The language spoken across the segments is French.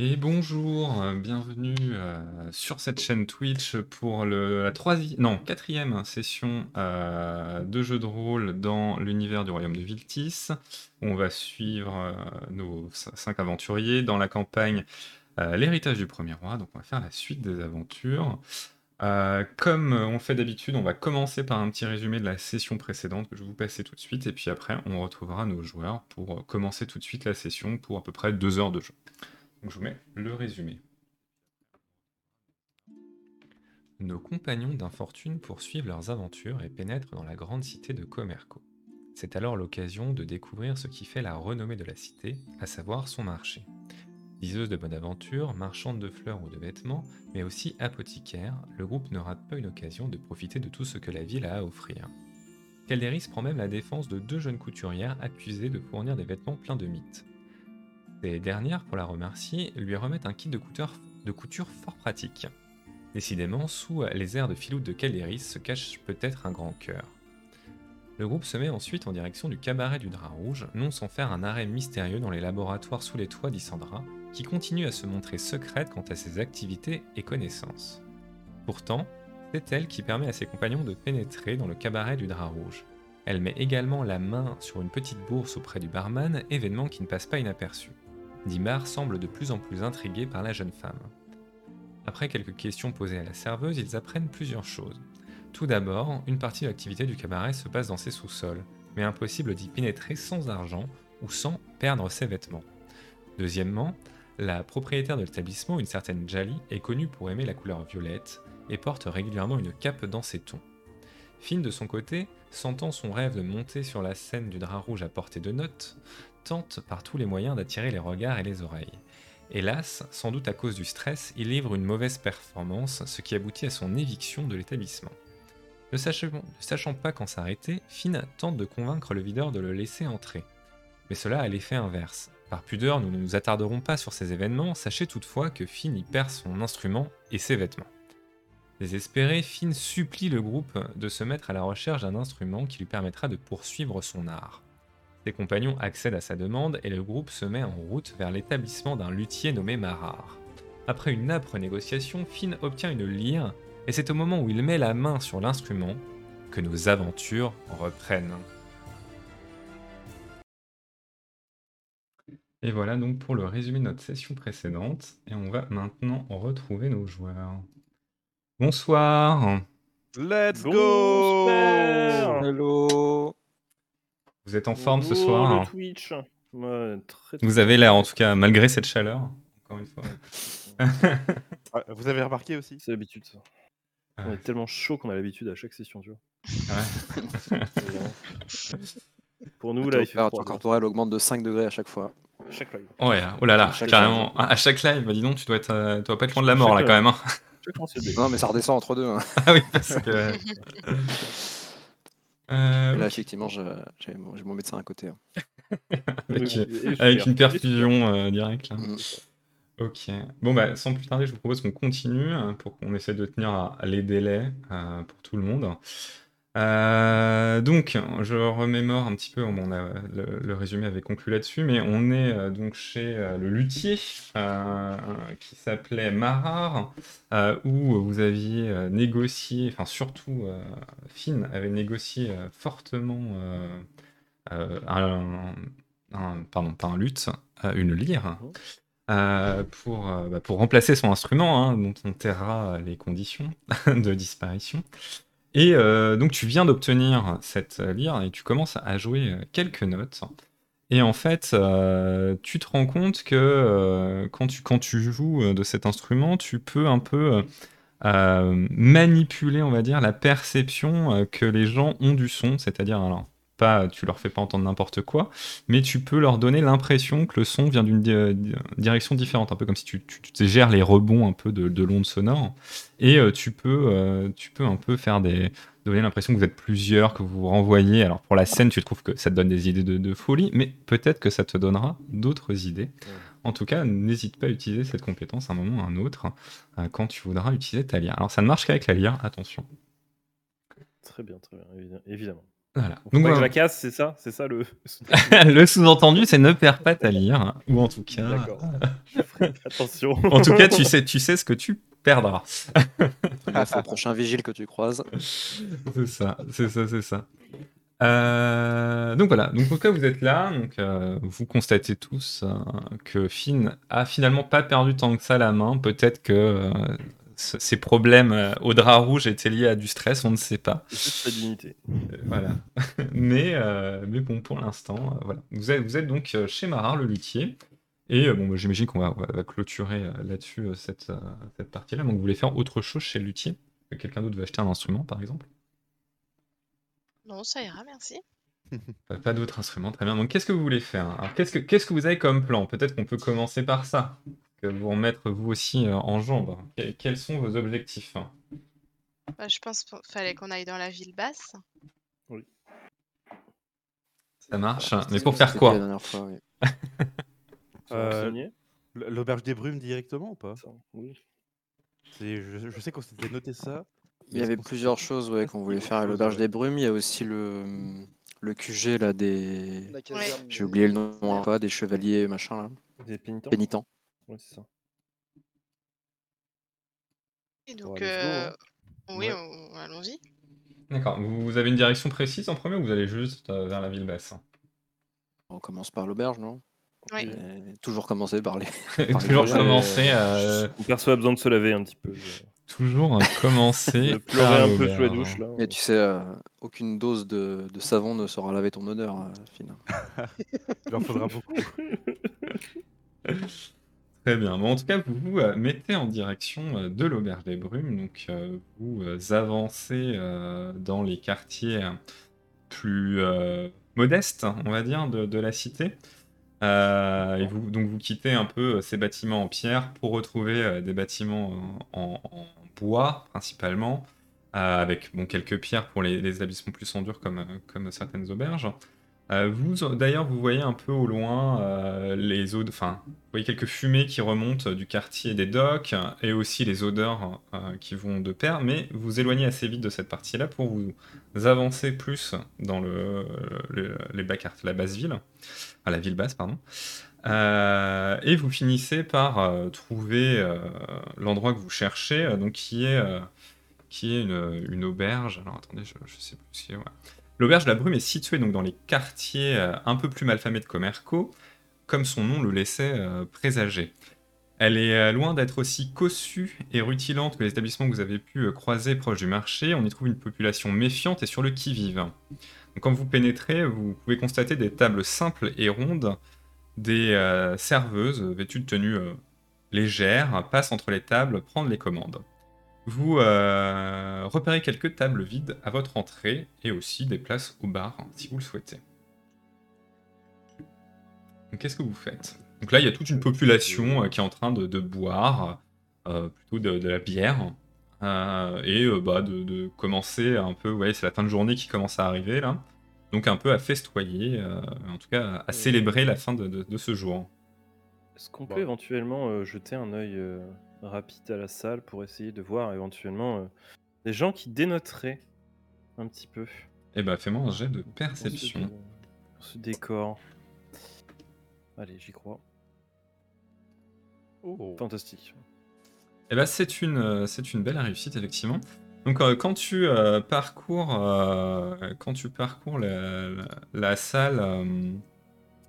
Et bonjour, euh, bienvenue euh, sur cette chaîne Twitch pour la troisième, non, quatrième session euh, de jeu de rôle dans l'univers du royaume de Viltis. On va suivre nos cinq aventuriers dans la campagne L'héritage du premier roi. Donc on va faire la suite des aventures. Comme on fait d'habitude, on va commencer par un petit résumé de la session précédente que je vais vous passer tout de suite. Et puis après, on retrouvera nos joueurs pour commencer tout de suite la session pour à peu près deux heures de jeu. Je vous mets le résumé. Nos compagnons d'infortune poursuivent leurs aventures et pénètrent dans la grande cité de Comerco. C'est alors l'occasion de découvrir ce qui fait la renommée de la cité, à savoir son marché. Liseuse de bonne aventure, marchande de fleurs ou de vêtements, mais aussi apothicaire, le groupe ne rate pas une occasion de profiter de tout ce que la ville a à offrir. Calderis prend même la défense de deux jeunes couturières accusées de fournir des vêtements pleins de mythes. Ces dernières, pour la remercier, lui remettent un kit de couture, fort pratique. Décidément, sous les airs de filoute de Calderis se cache peut-être un grand cœur. Le groupe se met ensuite en direction du cabaret du Drap Rouge, non sans faire un arrêt mystérieux dans les laboratoires sous les toits d'Issandra, qui continue à se montrer secrète quant à ses activités et connaissances. Pourtant, c'est elle qui permet à ses compagnons de pénétrer dans le cabaret du Drap Rouge. Elle met également la main sur une petite bourse auprès du barman, événement qui ne passe pas inaperçu. Dimar semble de plus en plus intrigué par la jeune femme. Après quelques questions posées à la serveuse, ils apprennent plusieurs choses. Tout d'abord, une partie de l'activité du cabaret se passe dans ses sous-sols, mais impossible d'y pénétrer sans argent ou sans perdre ses vêtements. Deuxièmement, la propriétaire de l'établissement, une certaine Jali, est connue pour aimer la couleur violette et porte régulièrement une cape dans ses tons. Finn, de son côté, sentant son rêve de monter sur la scène du drap rouge à portée de notes, tente par tous les moyens d'attirer les regards et les oreilles. Hélas, sans doute à cause du stress, il livre une mauvaise performance, ce qui aboutit à son éviction de l'établissement. Ne sachant, pas quand s'arrêter, Finn tente de convaincre le videur de le laisser entrer. Mais cela a l'effet inverse. Par pudeur, nous ne nous attarderons pas sur ces événements, sachez toutefois que Finn y perd son instrument et ses vêtements. Désespéré, Finn supplie le groupe de se mettre à la recherche d'un instrument qui lui permettra de poursuivre son art. Ses compagnons accèdent à sa demande et le groupe se met en route vers l'établissement d'un luthier nommé Marar. Après une âpre négociation, Finn obtient une lyre et c'est au moment où il met la main sur l'instrument que nos aventures reprennent. Et voilà donc pour le résumé de notre session précédente et on va maintenant retrouver nos joueurs. Bonsoir, Let's go Hello vous êtes en forme ce soir le Twitch. Ouais, très, très Vous avez l'air en tout cas, malgré cette chaleur, encore une fois. Ah, Vous avez remarqué aussi C'est l'habitude ça. On Ouais. est tellement chaud qu'on a l'habitude à chaque session, tu vois. Ouais. Pour nous, La là, température corporelle augmente de 5 degrés à chaque fois. Chaque live. Ouais, oh là là, À chaque carrément. À chaque live, bah dis donc, tu dois, être, euh, tu dois pas être loin de la mort là quand même. hein. Non, mais ça redescend entre deux. hein. Ah oui, parce que. Euh, Là, effectivement, je- j'ai mon, mon médecin à côté. hein. avec, une perfusion euh, directe là. Mm. Ok. Bon, bah, sans plus tarder, je vous propose qu'on continue euh, pour qu'on essaie de tenir à- à les délais euh, pour tout le monde. Euh, donc, je remémore un petit peu, on a- le, le résumé avait conclu là-dessus, mais on est euh, donc chez euh, le luthier qui s'appelait Marar, euh, où vous aviez négocié, enfin surtout Finn avait négocié fortement un, un- pardon, pas un luth, une lyre. Mhm. euh, pour, euh, bah, pour remplacer son instrument, hein, dont on taira les conditions de disparition. Et euh, donc tu viens d'obtenir cette euh, lyre et tu commences à jouer euh, quelques notes. Et en fait, tu te rends compte que quand, tu, quand tu joues de cet instrument, tu peux un peu manipuler, on va dire, la perception que les gens ont du son. C'est-à-dire, alors, pas, tu leur fais pas entendre n'importe quoi, mais tu peux leur donner l'impression que le son vient d'une di- di- direction différente, un peu comme si tu, tu- tu gères les rebonds un peu de, de l'onde sonore. Et euh, tu, peux, euh, tu peux un peu faire des donner l'impression que vous êtes plusieurs, que vous vous renvoyez. Alors pour la scène, tu trouves que ça te donne des idées de, de folie, mais peut-être que ça te donnera d'autres idées. En tout cas, n'hésite pas à utiliser cette compétence à un moment ou à un autre euh, quand tu voudras utiliser ta lyre. Alors ça ne marche qu'avec la lyre, attention. Très bien, très bien, évi- évidemment. Voilà. Donc pas que je voilà. la casse, c'est ça C'est ça le. le sous-entendu, c'est ne perds pas ta lyre, ou en tout cas, D'accord. Je ferai Attention. En tout cas, tu sais, tu sais ce que tu perdras. Au prochain vigile que tu croises. C'est ça, c'est ça, c'est ça. Euh, donc voilà, donc en tout cas vous êtes là, donc euh, vous constatez tous euh, que Finn a finalement pas perdu tant que ça la main. Peut-être que euh, ce- ses problèmes euh, au drap rouge étaient liés à du stress, on ne sait pas. C'est juste sa dignité. Euh, voilà. mais, euh, mais bon, pour l'instant, euh, voilà. Vous êtes, vous êtes donc chez Marar, le luthier. Et euh, bon, bah, j'imagine qu'on va, on va- va clôturer euh, là-dessus euh, cette, euh, cette partie-là. Donc vous voulez faire autre chose chez le luthier? Que Quelqu'un d'autre veut acheter un instrument, par exemple? Non, ça ira, merci. Pas, pas d'autres instruments, très bien. Donc qu'est-ce que vous voulez faire? Alors qu'est-ce que, qu'est-ce que vous avez comme plan? Peut-être qu'on peut commencer par ça. Que vous remettre vous aussi euh, en jambes. Que- quels sont vos objectifs Bah, je pense qu'il fallait qu'on aille dans la ville basse. Ça marche. Voilà, Mais pour faire quoi? fois, oui. Euh, L'auberge des brumes directement ou pas? Ça, Oui. Je, je sais qu'on s'était noté ça. Il y avait plusieurs choses ouais, qu'on voulait faire à l'auberge des brumes. Il y a aussi le, le QG là, des. J'ai oublié le nom, quoi, des chevaliers machin là. Des pénitents? Pénitents. Ouais, c'est ça. Et donc, let's go, euh, hein. oui, Ouais. on- allons-y. D'accord. Vous, vous avez une direction précise en premier ou vous allez juste euh, vers la ville basse? On commence par l'auberge, non? Oui. Et Toujours commencer par les. Toujours commencer à... Mon perso a besoin de se laver un petit peu. Toujours euh, commencer De pleurer par un peu sous la l'auberge. douche là. Et tu sais, euh, aucune dose de, de savon ne saura laver ton odeur, euh, Finn. Il en faudra beaucoup. Très bien. Bon, en tout cas, vous vous euh, mettez en direction euh, de l'auberge des brumes. Donc, euh, vous avancez dans les quartiers plus modestes, on va dire, de, de la cité. Et vous, donc, vous quittez un peu ces bâtiments en pierre pour retrouver des bâtiments en, bois, principalement, avec bon, quelques pierres pour les, les établissements plus en dur, comme, comme certaines auberges. Euh, vous, d'ailleurs, vous voyez un peu au loin euh, les odeurs, enfin, vous voyez quelques fumées qui remontent du quartier des docks et aussi les odeurs euh, qui vont de pair, mais vous éloignez assez vite de cette partie-là pour vous avancer plus dans le, le- les la basse ville, à la ville basse, pardon. Et vous finissez par trouver l'endroit que vous cherchez, donc qui est, qui est une, auberge. Alors attendez, je, je sais plus ouais. L'auberge la Brume est située donc dans les quartiers euh, un peu plus malfamés de Commerco, comme son nom le laissait euh, présager. Elle est euh, loin d'être aussi cossue et rutilante que les établissements que vous avez pu croiser proche du marché. On y trouve une population méfiante et sur le qui-vive. Quand vous pénétrez, vous pouvez constater des tables simples et rondes, des serveuses vêtues de tenues légères passent entre les tables prendre les commandes. Vous euh, repérez quelques tables vides à votre entrée et aussi des places au bar si vous le souhaitez. Donc, Qu'est-ce que vous faites? Donc là, il y a toute une population euh, qui est en train de, de boire, euh, plutôt de, de la bière, euh, et euh, bah, de, de commencer un peu, ouais, c'est la fin de journée qui commence à arriver là, donc un peu à festoyer, euh, en tout cas à célébrer la fin de, de- de ce jour. Est-ce qu'on peut éventuellement euh, jeter un œil euh, rapide à la salle pour essayer de voir éventuellement euh, des gens qui dénoteraient un petit peu Et bah fais-moi un jet de pour ce, perception. pour ce décor Allez, j'y crois. Oh. Fantastique. Eh ben, c'est une, euh, c'est une belle réussite, effectivement. Donc, euh, quand tu euh, parcours, euh, quand tu parcours la, la- la salle euh,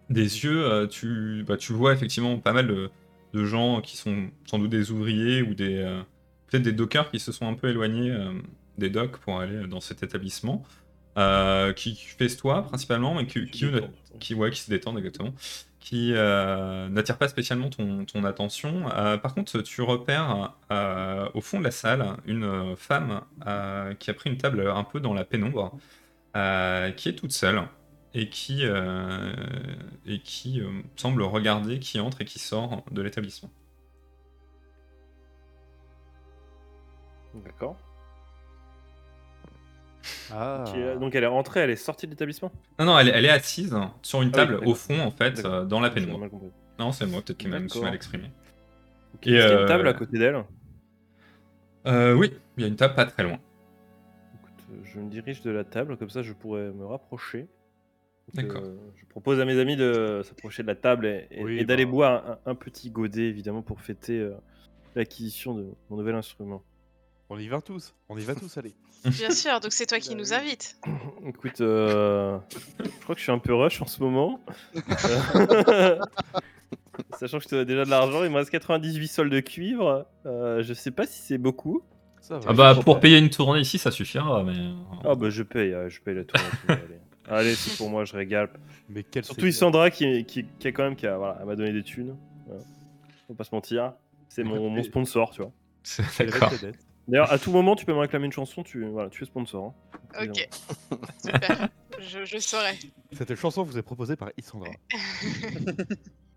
des yeux, euh, tu, bah, tu vois effectivement pas mal de, de gens qui sont sans doute des ouvriers ou des euh, peut-être des dockers qui se sont un peu éloignés euh, des docks pour aller dans cet établissement, euh, qui festoient principalement, mais qui, qui, qui, ouais, qui se détendent exactement, qui euh, n'attire pas spécialement ton, ton attention. Par contre, tu repères au fond de la salle une femme qui a pris une table un peu dans la pénombre, qui est toute seule et qui, euh, et qui euh, semble regarder qui entre et qui sort de l'établissement. D'accord. Ah. Donc elle est rentrée, elle est sortie de l'établissement? Non, non, elle, est- elle est assise sur une Ah oui, table au fond, en fait, euh, dans la pénombre. Non, c'est moi, peut-être qui m'a- me suis mal exprimé. Ok, Et, Est-ce qu'il y a euh, une table à côté d'elle? Euh, oui, il y a une table pas très loin. Écoute, euh, je me dirige de la table, comme ça je pourrais me rapprocher D'accord. euh, je propose à mes amis de s'approcher de la table et, et- Oui, et d'aller bah. boire un, un petit godet, évidemment, pour fêter euh, l'acquisition de mon nouvel instrument. On y va tous. On y va tous, allez. Bien sûr, donc c'est toi qui nous invites. Écoute, euh, je crois que je suis un peu rush en ce moment. Sachant que je te donne déjà de l'argent, il me reste 98 sols de cuivre. Euh, je sais pas si c'est beaucoup. Ça va. Ah bah, pour payer une tournée ici, ça suffira, mais. Ah bah je paye, je paye la tournée. Allez, c'est pour moi, je régale. Mais quel Surtout. Isandra qui, qui, qui a quand même qui a, voilà, elle m'a donné des thunes. Voilà. Faut pas se mentir. C'est mon, mon sponsor, tu vois. D'accord. D'ailleurs, à tout moment, tu peux me réclamer une chanson, tu, voilà, tu es sponsor. hein. Ok, super. Je, je saurai. Cette chanson vous est proposée par Isandra.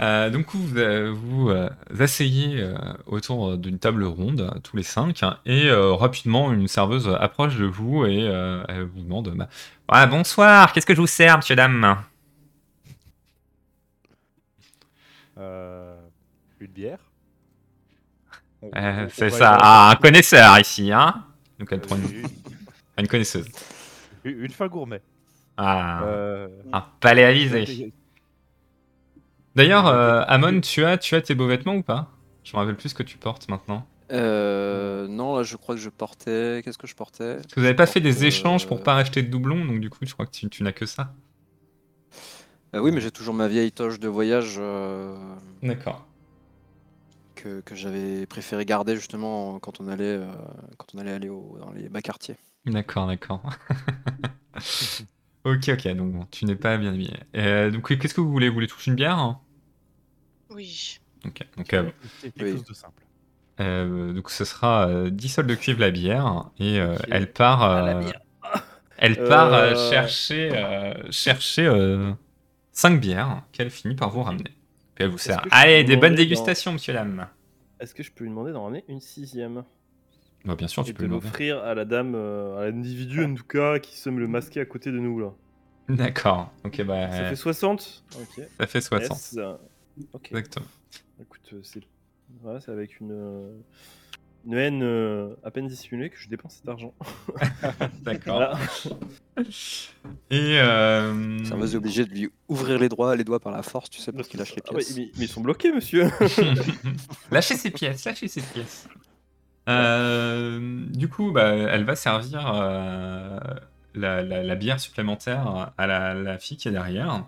Euh, donc vous euh, vous euh, asseyez euh, autour d'une table ronde, tous les cinq, et rapidement une serveuse approche de vous et elle vous demande bah, Ah, Bonsoir, qu'est-ce que je vous sers, monsieur, dame? Une bière. C'est ça, ah, un connaisseur ici, hein Donc elle prend une, une connaisseuse. une, une fin gourmet. Ah, un palais avisé. D'ailleurs, euh, Amon, tu as, tu as tes beaux vêtements ou pas? Je me rappelle plus ce que tu portes maintenant. Euh, non, là, je crois que je portais. Qu'est-ce que je portais? Parce que vous n'avez pas fait des échanges pour euh, pas acheter de doublons, donc du coup, je crois que tu, tu n'as que ça. Euh, Oui, mais j'ai toujours ma vieille toche de voyage euh, D'accord. que, que j'avais préféré garder justement quand on allait, euh, quand on allait aller au- dans les bas quartiers. D'accord, d'accord. ok, ok, donc bon, tu n'es pas bien habillé. Euh, donc, qu'est-ce que vous voulez? Vous voulez tous une bière? hein Oui. Ok, donc, euh, C'est quelque Oui. chose de simple. euh, donc ce sera euh, 10 sols de cuivre la bière, et euh, Ok. elle part, Ah, la euh, bière. elle part euh, Euh. chercher, euh, chercher 5 bières qu'elle finit par vous ramener. Puis elle vous sert. que je Allez, des bonnes demander dégustations, monsieur dame. Est-ce que je peux lui demander d'en ramener une sixième? Bah, bien sûr, tu et peux de le demander. l'offrir à la dame, euh, à l'individu en tout cas, qui semble le masquer à côté de nous là. D'accord, ok, bah, Ça fait 60 Ok. ça fait 60. Yes. Ok. Exactement. Écoute, euh, c'est voilà, c'est avec une, euh, une haine euh, à peine dissimulée que je dépense cet argent. D'accord. Et euh... Ça va obligé de lui ouvrir les doigts, les doigts par la force, tu sais, pour qu'il lâche les Ah ouais, pièces. mais, mais ils sont bloqués, monsieur. lâchez ses pièces, lâchez ses pièces. Euh, du coup, bah, elle va servir euh, la, la- la bière supplémentaire à la, la fille qui est derrière,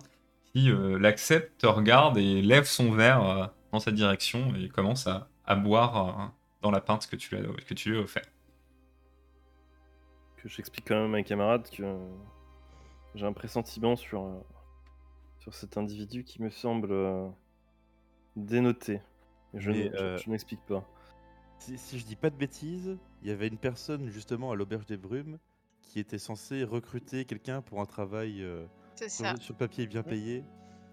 qui euh, l'accepte, te regarde et lève son verre euh, dans sa direction et commence à, à boire euh, dans la pinte que tu, lui as- que tu lui as offert. que j'explique quand même à mes camarades que j'ai un pressentiment sur, euh, sur cet individu qui me semble euh, dénoté. Je, Mais, ne- je- euh, je n'explique pas. Si, si je dis pas de bêtises, il y avait une personne justement à l'auberge des brumes qui était censée recruter quelqu'un pour un travail euh, C'est sur, ça. sur papier bien payé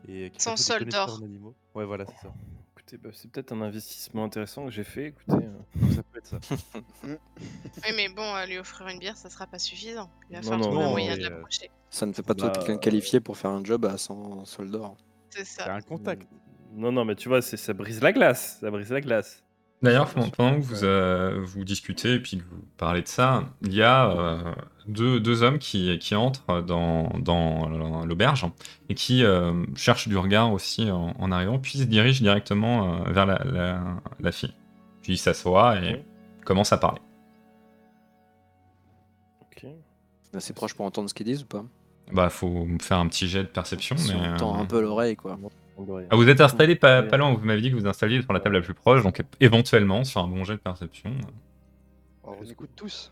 et qui Sans cherchait des sol connaisseurs d'or. Ouais, voilà, c'est ça. Écoutez, bah, c'est peut-être un investissement intéressant que j'ai fait. Écoutez, euh, ça peut être ça. Oui, mais bon, euh, lui offrir une bière, ça sera pas suffisant. Il va falloir trouver un moyen de euh, l'approcher. Ça ne fait pas de toi Bah, quelqu'un qualifié pour faire un job à 100 sols d'or. C'est C'est ça. un contact. non, non, mais tu vois, ça brise la glace. Ça brise la glace. D'ailleurs, pendant pendant que vous, euh, vous discutez et puis que vous parlez de ça, il y a euh, deux, deux hommes qui, qui entrent dans, dans l'auberge et qui euh, cherchent du regard aussi en, en arrivant, puis se dirigent directement euh, vers la, la- la fille. Puis ils s'assoient et Oui. commencent à parler. Ok. Assez proche pour entendre ce qu'ils disent ou pas? Bah, faut me faire un petit jet de perception. Si Mais, on tend euh, un peu l'oreille, quoi. Ah, vous êtes installé pas, pas loin, vous m'avez dit que vous vous installiez sur la table la plus proche, donc éventuellement sur un bon jet de perception. Oh, on écoute tous.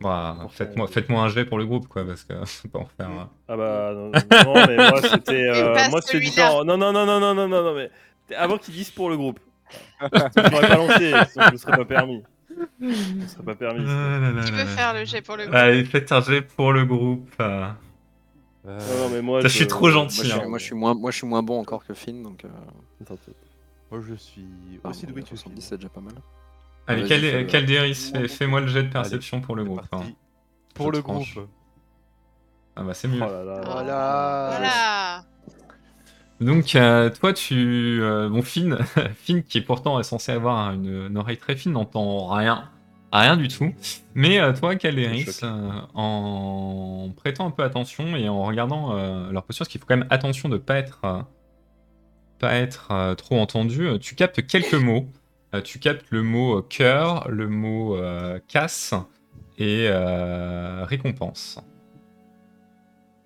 Bah, faites-moi faire- faites-moi un jet pour le groupe, quoi, parce que faut pas en faire. euh, Ah bah non, non, mais moi c'était euh, pas moi c'était différent. Non non non non non non non non mais avant qu'ils disent pour le groupe. je m'aurais pas lancé, sinon je ne serais pas permis. Je ne serais pas permis. Qui veut faire le jet pour le groupe Allez, faites un jet pour le groupe. euh. Euh, Non, non, mais moi Ça, je suis trop gentil, Moi je, suis, hein. moi, je suis moins, moi, je suis moins bon encore que Finn, donc euh. Moi, je suis ah, aussi bon, doué que 70, Phil. c'est déjà pas mal. Allez. Calderis, fais- fais-moi le jet de perception pour le groupe. hein. Pour Je le tranche. groupe. Ah bah c'est Oh mieux. là là. Oh. Voilà. Voilà Donc euh, toi tu... euh, bon Finn, Finn qui est pourtant est censé avoir une, une oreille très fine n'entend rien. Rien du tout. Mais euh, toi, Calderis, en prêtant un peu attention et en regardant leur posture, parce qu'il faut quand même attention de pas être, pas être trop entendu, tu captes quelques mots. Euh, tu captes le mot euh, cœur, le mot euh, casse et euh, récompense.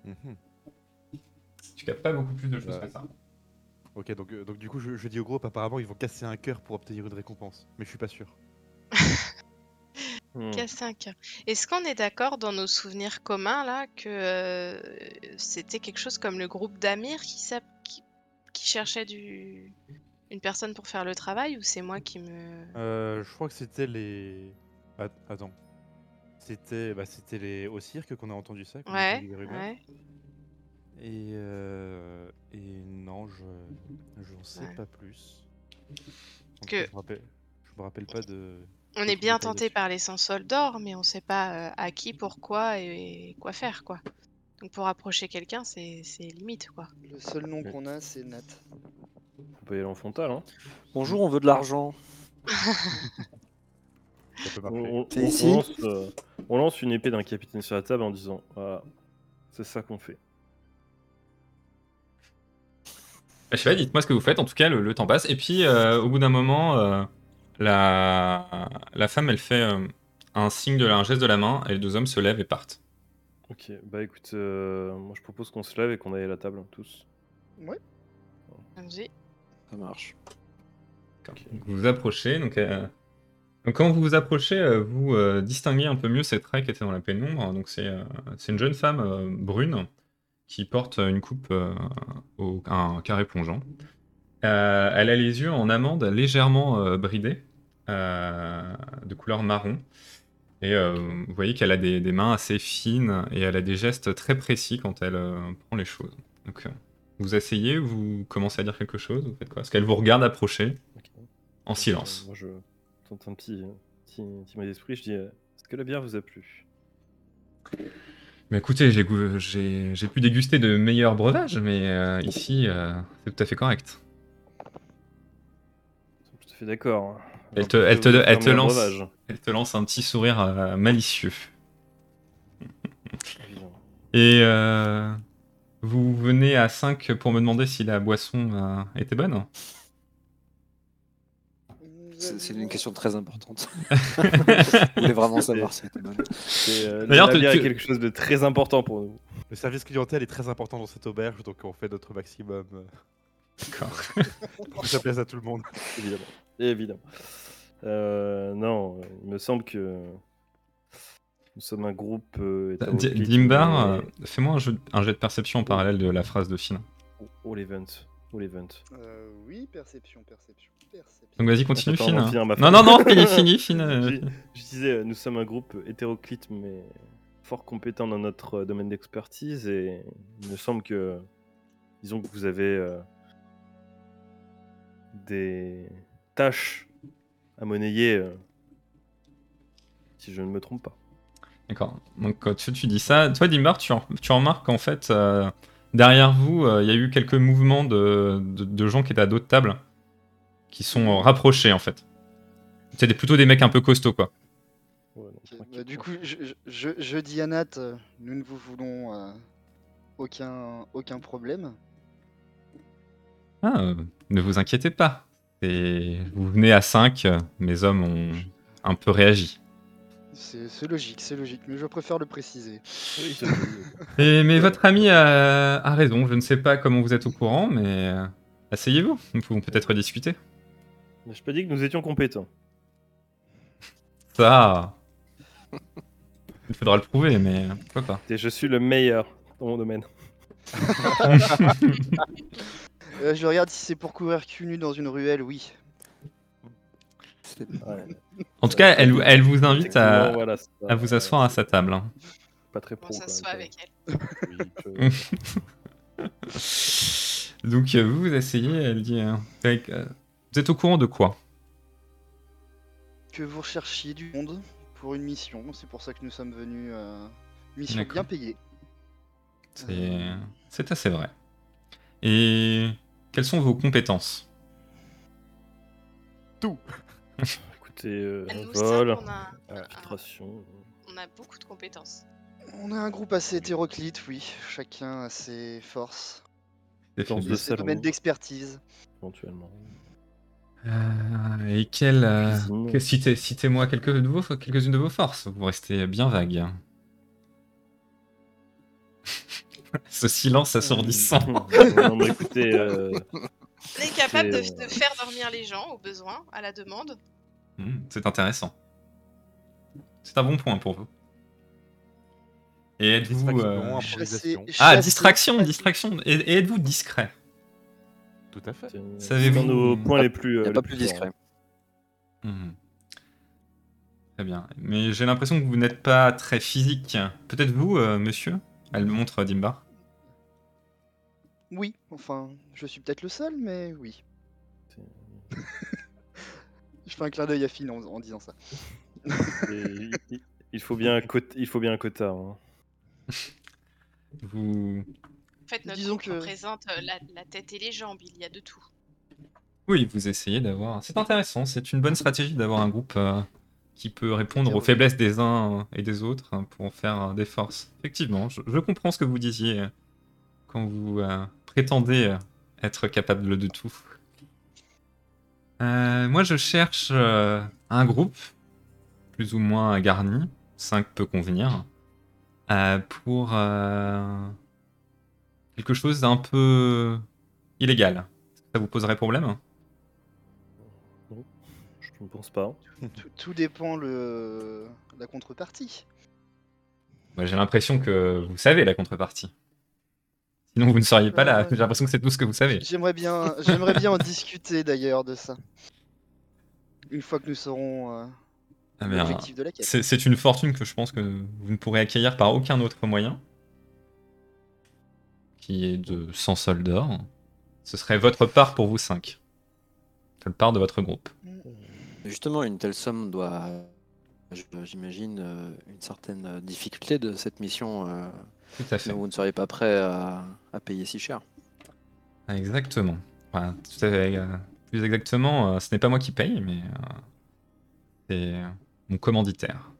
Mhm. Tu captes pas beaucoup plus de choses Ouais. que ça. Ok, donc, donc du coup, je, je dis au groupe, apparemment, ils vont casser un cœur pour obtenir une récompense. Mais je suis pas sûr. Hmm. Casser un cœur. Est-ce qu'on est d'accord dans nos souvenirs communs là que euh, c'était quelque chose comme le groupe d'Amir qui, s'app- qui, qui cherchait du... une personne pour faire le travail ou c'est moi qui me... Euh, je crois que c'était les. Att- Attends. C'était bah, c'était les... au cirque qu'on a entendu ça. qu'on a Ouais, entendu des rumeurs. ouais. Et, euh, et non, je j'en sais Ouais. pas plus. En tout Que- cas, Je me rappelle, je me rappelle pas de. On est bien détail tenté par les 100 sols d'or, mais on sait pas euh, à qui, pourquoi et, et quoi faire quoi. Donc pour approcher quelqu'un, c'est c'est limite quoi. Le seul nom Ouais. qu'on a, c'est Nat. On peut y aller en frontal. Hein. Bonjour, on veut de l'argent. On, on- on- ici lance, euh, on lance une épée d'un capitaine sur la table en disant Voilà, c'est ça qu'on fait. Bah, je sais pas, dites-moi ce que vous faites. En tout cas, le, le temps passe. Et puis, euh, au bout d'un moment, euh, la... la femme, elle fait euh, un signe, de un geste de la main, et les deux hommes se lèvent et partent. Ok, bah écoute, euh, moi je propose qu'on se lève et qu'on aille à la table hein, tous. Allons-y. Ça marche. Vous vous approchez. Donc, euh, donc quand vous vous approchez, euh, vous euh, distinguez un peu mieux cette raie qui était dans la pénombre. Donc, c'est euh, c'est une jeune femme euh, brune qui porte une coupe, euh, au, un carré plongeant. Euh, elle a les yeux en amande légèrement euh, bridés, euh, de couleur marron. Et euh, vous voyez qu'elle a des, des mains assez fines et elle a des gestes très précis quand elle euh, prend les choses. Donc, euh, vous asseyez, vous commencez à dire quelque chose, vous faites quoi? Parce qu'elle vous regarde approcher? En silence. Euh, moi je tente un petit, petit, petit mot d'esprit, je dis euh, Est-ce que la bière vous a plu? Mais écoutez, j'ai j'ai j'ai pu déguster de meilleurs breuvages, mais euh, ici, euh, c'est tout à fait correct. Tout à fait d'accord. Elle Un te- elle te- elle te lance. Elle te lance un petit sourire malicieux. Et euh, vous venez à 5 pour me demander si la boisson euh, était bonne C'est une question très importante. Je voulais vraiment savoir si c'était bon. C'est, euh, D'ailleurs, tu- est quelque chose de très important pour nous. Le service clientèle est très important dans cette auberge, donc on fait notre maximum euh, D'accord. pour que ça plaise à tout le monde. Évidemment. Évidemment. Euh, non, il me semble que nous sommes un groupe euh, hétéroclite, Dimbar, mais- euh, fais-moi un, jeu- un jet de perception en parallèle de la phrase de Finn. All event. All event. Euh, oui, perception, perception, perception. Donc vas-y, continue, ma Non, non, non, fini, fini, Finn. euh, Je, je disais, euh, nous sommes un groupe hétéroclite mais fort compétent dans notre euh, domaine d'expertise et il me semble que, disons que vous avez euh, des tâches à monnayer, euh, si je ne me trompe pas. D'accord. Donc quand tu, tu dis ça, toi Dimbar, tu, en- tu remarques qu'en fait, euh, derrière vous, euh, il y a eu quelques mouvements de, de- de gens qui étaient à d'autres tables, qui sont rapprochés en fait. C'est des- plutôt des mecs un peu costauds quoi. Ouais, donc, bah, du coup, je, je- je, dis à Nat, euh, nous ne vous voulons euh, aucun, aucun problème. Ah, ne vous inquiétez pas. Et vous venez à 5, mes hommes ont un peu réagi. C'est logique, c'est logique, mais je préfère le préciser. Oui. Et, mais votre ami a, a raison, je ne sais pas comment vous êtes au courant, mais euh, asseyez-vous, nous pouvons peut-être discuter. Mais je pas dit que nous étions compétents. Ça, il faudra le prouver, mais euh, pourquoi pas. Et je suis le meilleur dans mon domaine. Euh, je regarde si c'est pour courir cul nu dans une ruelle, oui. C'est- Ouais. En tout cas, elle, elle vous invite à, voilà, vous asseoir à sa table. hein. Pas très On pro. s'assoit avec elle. Oui, je- Donc euh, vous vous asseyez, elle dit euh, avec, euh, Vous êtes au courant de quoi? Que vous recherchiez du monde pour une mission, c'est pour ça que nous sommes venus. euh, mission bien payée. C'est assez vrai. Et quelles sont vos compétences? Écoute, Euh, À nous vol, cinq, on a, Ouais. infiltration. on a beaucoup de compétences. On a un groupe assez hétéroclite, oui. Chacun a ses forces, faiblesses. de ses salon. domaines d'expertise. éventuellement. Euh, et quel, euh, Cuisine. que- citez, citez-moi quelques de vos, quelques-unes de vos forces. Vous restez bien vague. Ce silence assourdissant. non, mais écoutez, euh, On est capable de, C'est, euh, de faire dormir les gens au besoin, à la demande. Hmm, c'est intéressant. C'est un bon point pour vous. Et êtes-vous... Distraction, euh, Ah, distraction, distraction. Et, et êtes-vous discret? Tout à fait. c'est Savez-vous- un de nos points les plus. Euh, les pas plus forts. discret. Mhm. Très bien. Mais j'ai l'impression que vous n'êtes pas très physique. Peut-être vous, euh, monsieur? Elle montre Dimbar. Oui, enfin, je suis peut-être le seul, mais oui. Je fais un clin d'œil à Finn en, en disant ça. Et il- il faut bien un quota. Il faut bien un quota. hein. Vous... En fait, notre Disons groupe que- représente euh, la, la tête et les jambes, il y a de tout. Oui, vous essayez d'avoir. C'est intéressant, c'est une bonne stratégie d'avoir un groupe euh, qui peut répondre aux faiblesses des uns et des autres hein, pour en faire euh, des forces. Effectivement, je, je comprends ce que vous disiez euh, quand vous euh, prétendez euh, être capable de tout. Euh, moi, je cherche euh, un groupe plus ou moins garni, 5 peut convenir, euh, pour euh, quelque chose d'un peu illégal. Ça vous poserait problème? Je ne pense pas. Tout, tout dépend le la contrepartie. Moi, J'ai l'impression que vous savez la contrepartie. Sinon, vous ne seriez pas là. Euh, J'ai l'impression que c'est tout ce que vous savez. J'aimerais bien, j'aimerais bien en discuter d'ailleurs de ça. Une fois que nous saurons euh, Ah, l'objectif de la quête. c'est une fortune que je pense que vous ne pourrez acquérir par aucun autre moyen. Qui est de 100 sols d'or. Ce serait votre part pour vous 5. C'est le part de votre groupe. Justement, une telle somme doit, j'imagine, euh, une certaine difficulté de cette mission. euh, Tout à fait. sinon vous ne seriez pas prêt à, à payer si cher. Exactement. Enfin, tout à fait, euh, plus exactement, euh, ce n'est pas moi qui paye, mais euh, c'est euh, mon commanditaire.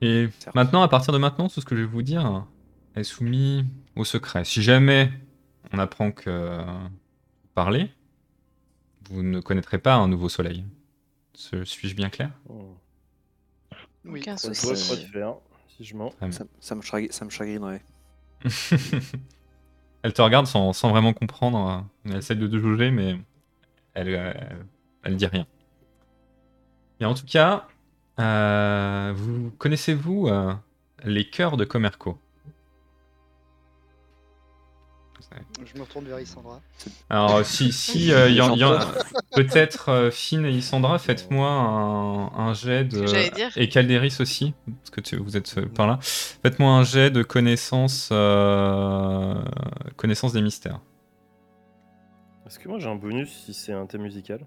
Et maintenant, à partir de maintenant, tout ce que je vais vous dire est soumis au secret. Si jamais on apprend que vous parlez, vous ne connaîtrez pas un nouveau soleil. Suis-je bien clair? Oh. Oui. Aucun souci. Si je mens. Ça, ça me chagri- ça me chagrinerait. elle te regarde sans, sans vraiment comprendre. euh, Elle essaie de te juger, mais elle, euh, elle, elle dit rien. Et en tout cas, euh, vous connaissez-vous euh, les cœurs de Comerco? Je me retourne vers Isandra. Alors, si, si euh, y en- y en- peut-être euh, Finn et Isandra, faites-moi un, un jet de. Et Calderis aussi, parce que tu- vous êtes euh, par là. Faites-moi un jet de connaissance, euh, connaissance des mystères. Est-ce que moi j'ai un bonus si c'est un thème musical?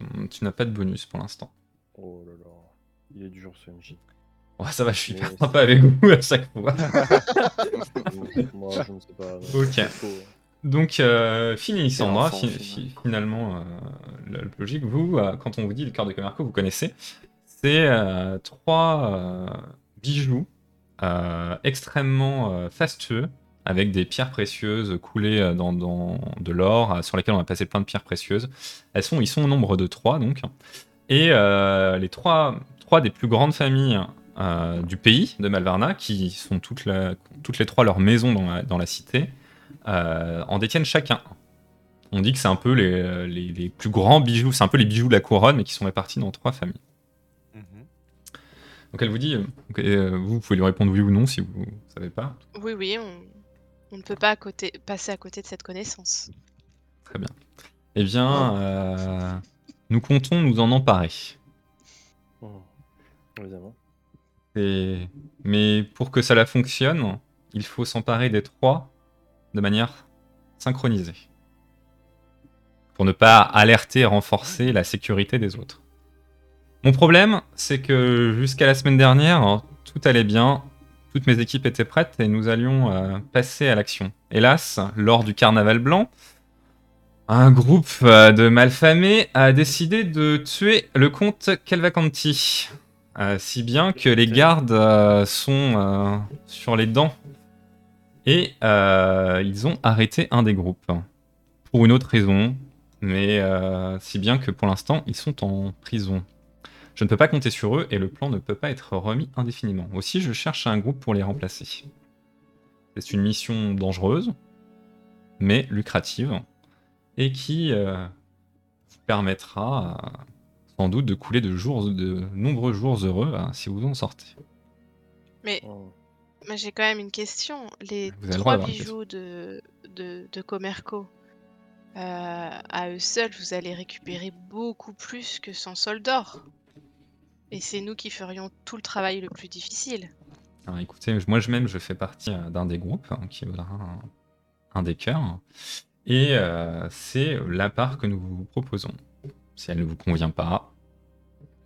Hum, Tu n'as pas de bonus pour l'instant. Oh là là. Il est dur ce MJ. Ouais, ça va, je suis hyper sympa avec vous à chaque fois. moi je ne sais pas. Ok. Faux. Donc, euh, Finn et Isandra, enfant, fi- Finn. fi- finalement, euh, la logique, vous, euh, quand on vous dit le cœur de Comerco, vous connaissez, c'est euh, trois euh, bijoux extrêmement fastueux, avec des pierres précieuses coulées dans, dans de l'or, sur lesquelles on a passé plein de pierres précieuses. Elles sont, ils sont au nombre de trois, donc. Et les trois, trois des plus grandes familles euh, du pays de Malvarna, qui sont toutes, la- toutes les trois leurs maisons dans la, dans la cité, euh, en détiennent chacun. On dit que c'est un peu les, les- les plus grands bijoux, c'est un peu les bijoux de la couronne, mais qui sont répartis dans trois familles. Mhm. Donc elle vous dit, euh, vous pouvez lui répondre oui ou non si vous savez pas. Oui, oui, on, on ne peut pas à côté, passer à côté de cette connaissance. Très bien. Eh bien, euh, nous comptons nous en emparer. Oh. Évidemment. Mais pour que cela fonctionne, il faut s'emparer des trois de manière synchronisée. Pour ne pas alerter et renforcer la sécurité des autres. Mon problème, c'est que jusqu'à la semaine dernière, tout allait bien, toutes mes équipes étaient prêtes et nous allions euh, passer à l'action. Hélas, lors du carnaval blanc, Un groupe euh, de malfamés a décidé de tuer le comte Calvacanti. Euh, si bien que les gardes euh, sont euh, sur les dents. Et ils ont arrêté un des groupes. Pour une autre raison. Mais si bien que pour l'instant, ils sont en prison. Je ne peux pas compter sur eux et le plan ne peut pas être remis indéfiniment. Aussi, je cherche un groupe pour les remplacer. C'est une mission dangereuse, mais lucrative, et qui vous permettra sans doute de couler de, jours, de nombreux jours heureux euh, si vous en sortez. Mais, Oh. mais j'ai quand même une question. Les Vous le trois bijoux de, de, de Comerco, euh, à eux seuls, vous allez récupérer beaucoup plus que 100 sols d'or. Et c'est nous qui ferions tout le travail le plus difficile. Alors écoutez, moi je fais partie euh, d'un des groupes hein, qui vaudra un, un des cœurs. Et euh, c'est la part que nous vous proposons. Si elle ne vous convient pas,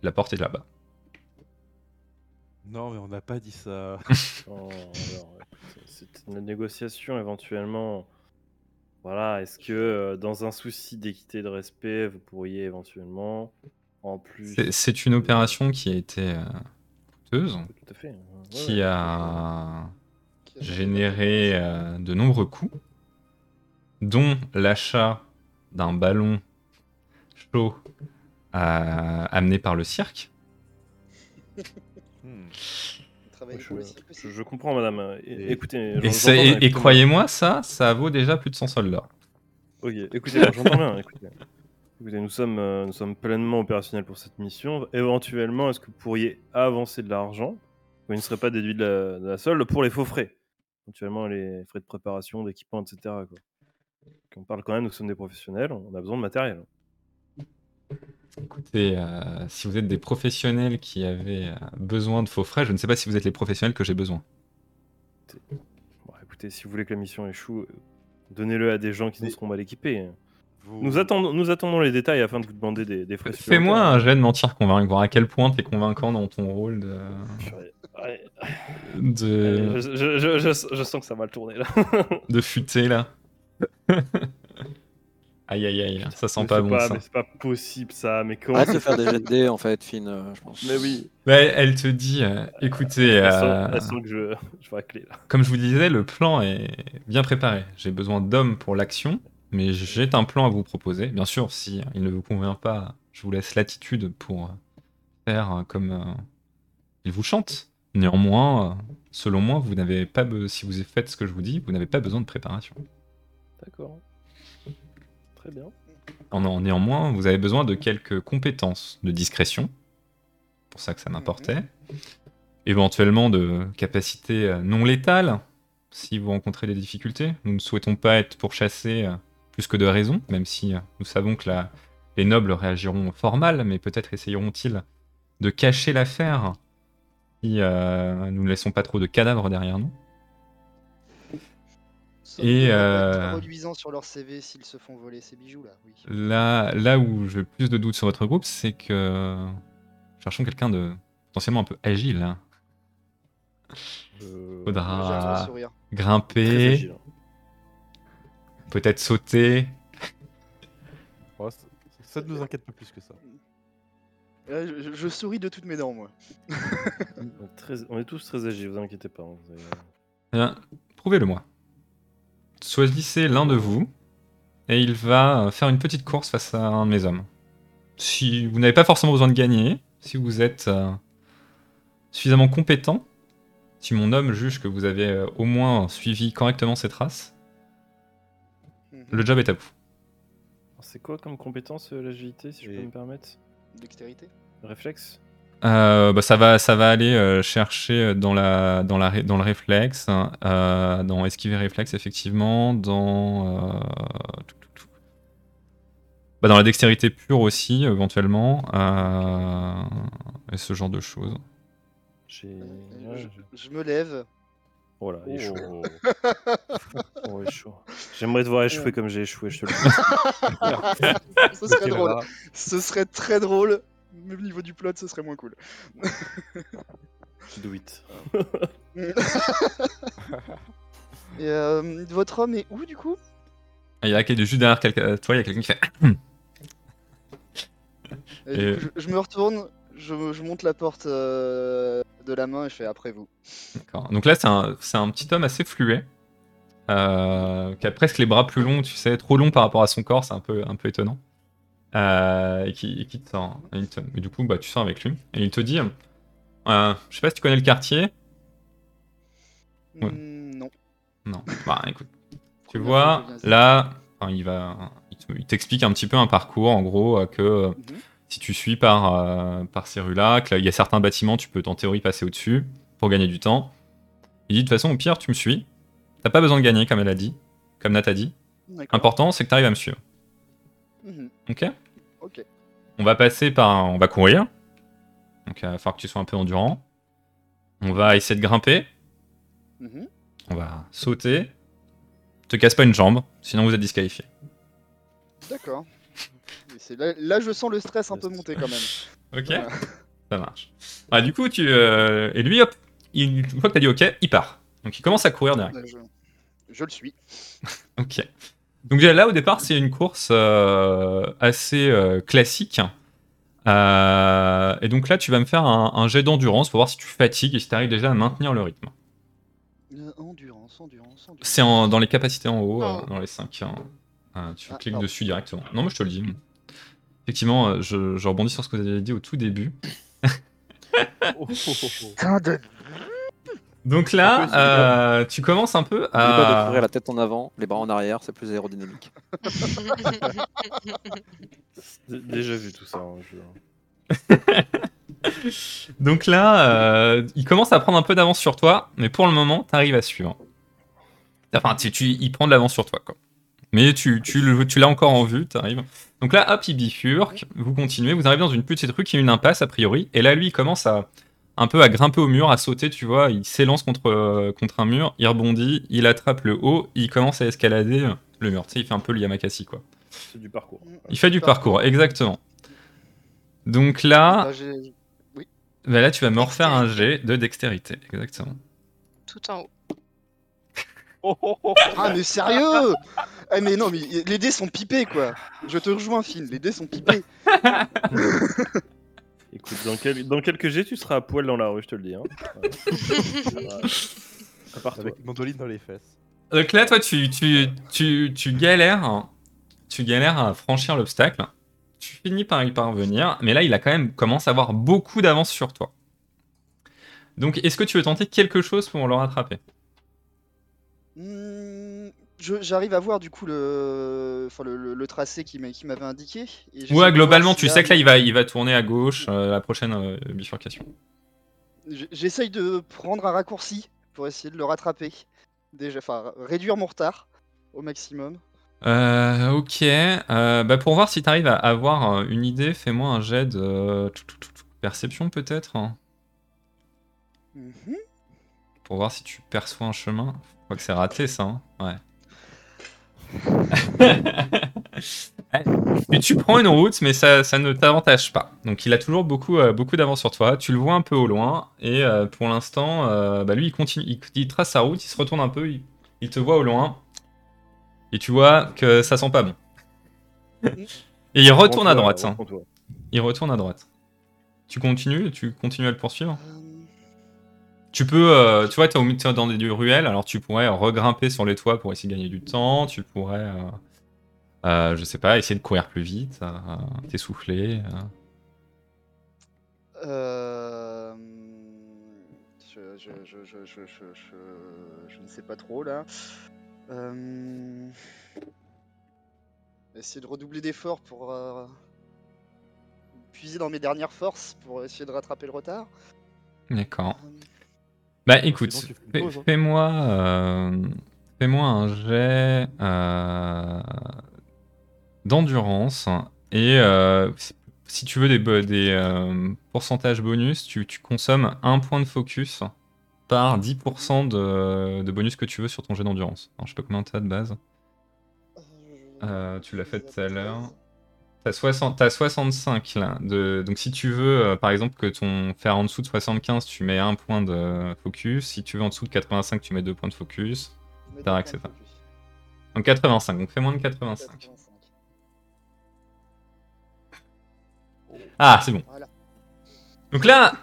la porte est là-bas. Non, mais on n'a pas dit ça. Oh, c'est une négociation éventuellement. Voilà, est-ce que euh, dans un souci d'équité et de respect, vous pourriez éventuellement, en plus. C'est- C'est une opération qui a été euh, coûteuse, Tout à fait. ouais, qui ouais, a Qui a généré euh, de nombreux coûts, dont l'achat d'un ballon chaud euh, amené par le cirque. Hmm. Je, comprends, madame. Et- Écoutez, Et, croyez-moi, ça, ça vaut déjà plus de 100 sols d'or. Ok, écoutez, j'entends bien. Écoutez. Écoutez, nous sommes, euh, nous sommes pleinement opérationnels pour cette mission. Éventuellement, est-ce que vous pourriez avancer de l'argent? Il ne serait pas déduit de la, de la solde pour les faux frais. Éventuellement, les frais de préparation, d'équipement, etc. Quoi. Donc, on parle quand même, nous sommes des professionnels, on a besoin de matériel. Écoutez, euh, si vous êtes des professionnels qui avaient euh, besoin de faux frais, je ne sais pas si vous êtes les professionnels que j'ai besoin. Bon, écoutez, si vous voulez que la mission échoue, euh, donnez-le à des gens qui nous seront mal équipés. Vous- Nous attendons, nous attendons les détails afin de vous demander des, des frais Fais-moi un jet de mentir convaincre, voir à quel point tu es convaincant dans ton rôle de. Ouais, de, je, je- je- je- je sens que ça va le tourner là. de futé là. aïe aïe aïe, ça sent Mais pas bon ça. mais C'est pas possible ça, mais comment Arrête de faire des jets de dés en fait, Finn, euh, je pense. Mais oui, Ouais, elle te dit, euh, écoutez, elle euh, que je, je vais racler là. comme je vous disais, le plan est bien préparé. J'ai besoin d'hommes pour l'action, mais j'ai un plan à vous proposer. Bien sûr, si il ne vous convient pas, je vous laisse latitude pour faire euh, comme euh, il vous chante. Néanmoins, euh, selon moi, vous n'avez pas, si vous faites ce que je vous dis, vous n'avez pas besoin de préparation. D'accord. Néanmoins, vous avez besoin de quelques compétences de discrétion. Pour ça que ça m'importait. Éventuellement de capacités euh, non létales, si vous rencontrez des difficultés. Nous ne souhaitons pas être pourchassés euh, plus que de raison, même si euh, nous savons que les nobles réagiront fort mal, mais peut-être essayeront-ils de cacher l'affaire si nous ne laissons pas trop de cadavres derrière nous. Ça Et, devrait euh, être reluisant sur leur CV s'ils se font voler ces bijoux là. Oui. Là, là où j'ai plus de doutes sur votre groupe, c'est que cherchons quelqu'un de potentiellement un peu agile. hein. Euh, Faudra- Grimper, agile. peut-être sauter. Ouais, ça, ça ne nous inquiète pas plus que ça. Euh, je, je- je souris de toutes mes dents moi. On est, très- on est tous très agiles, vous inquiétez pas. hein, avez- Bien, prouvez-le moi. Choisissez l'un de vous et il va euh, faire une petite course face à un de mes hommes. Si vous n'avez pas forcément besoin de gagner, si vous êtes euh, suffisamment compétent, si mon homme juge que vous avez euh, au moins suivi correctement ses traces, Mhm. le job est à vous. C'est quoi comme compétence euh, l'agilité, si je peux me permettre? Dextérité? Réflexe? Euh, bah, ça, va, ça va aller euh, chercher dans, la, dans, la, dans le réflexe, hein, euh, dans esquiver réflexe, effectivement, dans. euh, tout, tout, tout. Bah, dans la dextérité pure aussi, éventuellement, euh, et ce genre de choses. Je, me lève. Oh là, il est chaud. Oh. Oh, chaud. J'aimerais te voir échouer comme j'ai échoué, je te le dis. Ce serait drôle. voilà. Ce serait très drôle. Au niveau du plot, ce serait moins cool. Do it. Et euh, votre homme est où du coup? Il y a quelqu'un- juste derrière quelqu'un- toi, il y a quelqu'un qui fait. Et Et- du coup, je, je me retourne, je, je monte la porte euh, de la main et je fais après vous. D'accord. Donc là, c'est un, c'est un petit homme assez fluet, euh, qui a presque les bras plus longs, tu sais, trop long par rapport à son corps, c'est un peu, un peu étonnant. Euh, et, qui, et qui te sort. Et, te- et du coup, bah, tu sors avec lui. Et il te dit, euh, je sais pas si tu connais le quartier. Ouais. Hmm, non. Non. Bah écoute, tu vois, là, enfin, il va, il te- il t'explique un petit peu un parcours, en gros, euh, que Mhm. si tu suis par, euh, par ces rues-là, qu'il y a certains bâtiments, tu peux en théorie passer au-dessus pour gagner du temps. Il dit de toute façon, au pire, tu me suis. T'as pas besoin de gagner, comme elle a dit, comme Nat a dit. Important, c'est que tu arrives à me suivre. Mhm. Ok Ok. On va passer par. On va courir. Donc, il va falloir que tu sois un peu endurant. On va essayer de grimper. Mhm. On va sauter. Te casse pas une jambe, sinon vous êtes disqualifié. D'accord. Là, là, je sens le stress un peu monter quand même. Ok Voilà. Ça marche. Ah, du coup, tu. euh, Et lui, hop, il... une fois que t'as dit ok, il part. Donc il commence à courir derrière. Là, je, je le suis. Ok. Donc déjà là au départ c'est une course euh, assez euh, classique. Euh, et donc là tu vas me faire un, un jet d'endurance pour voir si tu fatigues et si tu arrives déjà à maintenir le rythme. Euh, endurance, endurance, endurance. C'est en- dans les capacités en haut, euh, Oh. dans les 5. tu Ah, cliques pardon. dessus directement. Non mais je te le dis. Effectivement, euh, je, je rebondis sur ce que vous avez dit au tout début. Oh, oh, oh, oh. Putain de- Donc là, euh, tu commences un peu N'oublie pas de à... courir la tête en avant, les bras en arrière, c'est plus aérodynamique. Déjà vu tout ça. hein, je- Donc là, euh, il commence à prendre un peu d'avance sur toi, mais pour le moment, t'arrives à suivre. Enfin, tu, tu- il prend de l'avance sur toi, quoi. Mais tu, tu l'as encore en vue, t'arrives. Donc là, hop, il bifurque, vous continuez, vous arrivez dans une petite rue qui est une impasse, a priori, et là, lui, il commence à un peu à grimper au mur, à sauter, tu vois, il s'élance contre, euh, contre un mur, il rebondit, il attrape le haut, il commence à escalader le mur. Tu sais, il fait un peu le Yamakasi, quoi. C'est du parcours. Il fait du parcours, exactement. Donc là, Bah, j'ai- bah là, tu vas me refaire un jet de dextérité, exactement. Tout en haut. Oh, oh, oh. Ah mais sérieux? Eh mais non mais les dés sont pipés quoi. Je te rejoins Finn, les dés sont pipés. Écoute, dans, quel- dans quelques jets, tu seras à poil dans la rue, je te le dis. Hein. À part toi. Avec une mandoline dans les fesses. Donc là, toi, tu, tu, tu, tu galères, hein. tu galères à franchir l'obstacle. Tu finis par y parvenir, mais là, il a quand même commencé à avoir beaucoup d'avance sur toi. Donc, est-ce que tu veux tenter quelque chose pour le rattraper? Hmm, je- J'arrive à voir du coup le, enfin, le, le- le tracé qui m'a- qui m'avait indiqué. et j'essaie de Ouais, voir globalement, tu sais que là, il va, il va tourner à gauche, euh, la prochaine euh, bifurcation. j- J'essaye de prendre un raccourci pour essayer de le rattraper. Déjà, enfin réduire mon retard au maximum. Euh, ok. Euh, bah, pour voir si tu arrives à avoir euh, une idée, fais-moi un jet de euh, tout, tout, tout, tout, perception, peut-être. hein, Mhm. Pour voir si tu perçois un chemin. Je crois que c'est raté, ça. hein ouais. Tu prends une route, mais ça, ça ne t'avantage pas. Donc il a toujours beaucoup, euh, beaucoup d'avance sur toi. Tu le vois un peu au loin. Et euh, pour l'instant, euh, bah, lui, il continue. Il, il trace sa route, il se retourne un peu. Il, il te voit au loin. Et tu vois que ça sent pas bon. Et il retourne à droite. hein. Il retourne à droite. Tu continues Tu continues à le poursuivre? Tu peux, euh, tu vois, milieu- t'es dans des ruelles, alors tu pourrais regrimper sur les toits pour essayer de gagner du temps. Tu pourrais, euh, euh, je sais pas, essayer de courir plus vite, euh, t'essouffler. euh. Euh, Je, je, ne sais pas trop là. Euh, Essayer de redoubler d'efforts pour euh, puiser dans mes dernières forces pour essayer de rattraper le retard. D'accord. Bah écoute, fais fais- hein. fais-moi, euh, fais-moi un jet euh, d'endurance et euh, si- tu veux des, des pourcentages bonus, tu, tu consommes un point de focus par 10% de, de bonus que tu veux sur ton jet d'endurance. Alors, je sais pas combien t'as de base. Tu l'as fait tout à l'heure. T'as 60 t'as 65 là. De... Donc si tu veux, euh, par exemple, que ton faire en dessous de 75, tu mets un point de focus. Si tu veux en dessous de 85, tu mets deux points de focus. de focus. Donc 85, donc fais moins de 85. 85. Ah, c'est bon. Voilà. Donc là,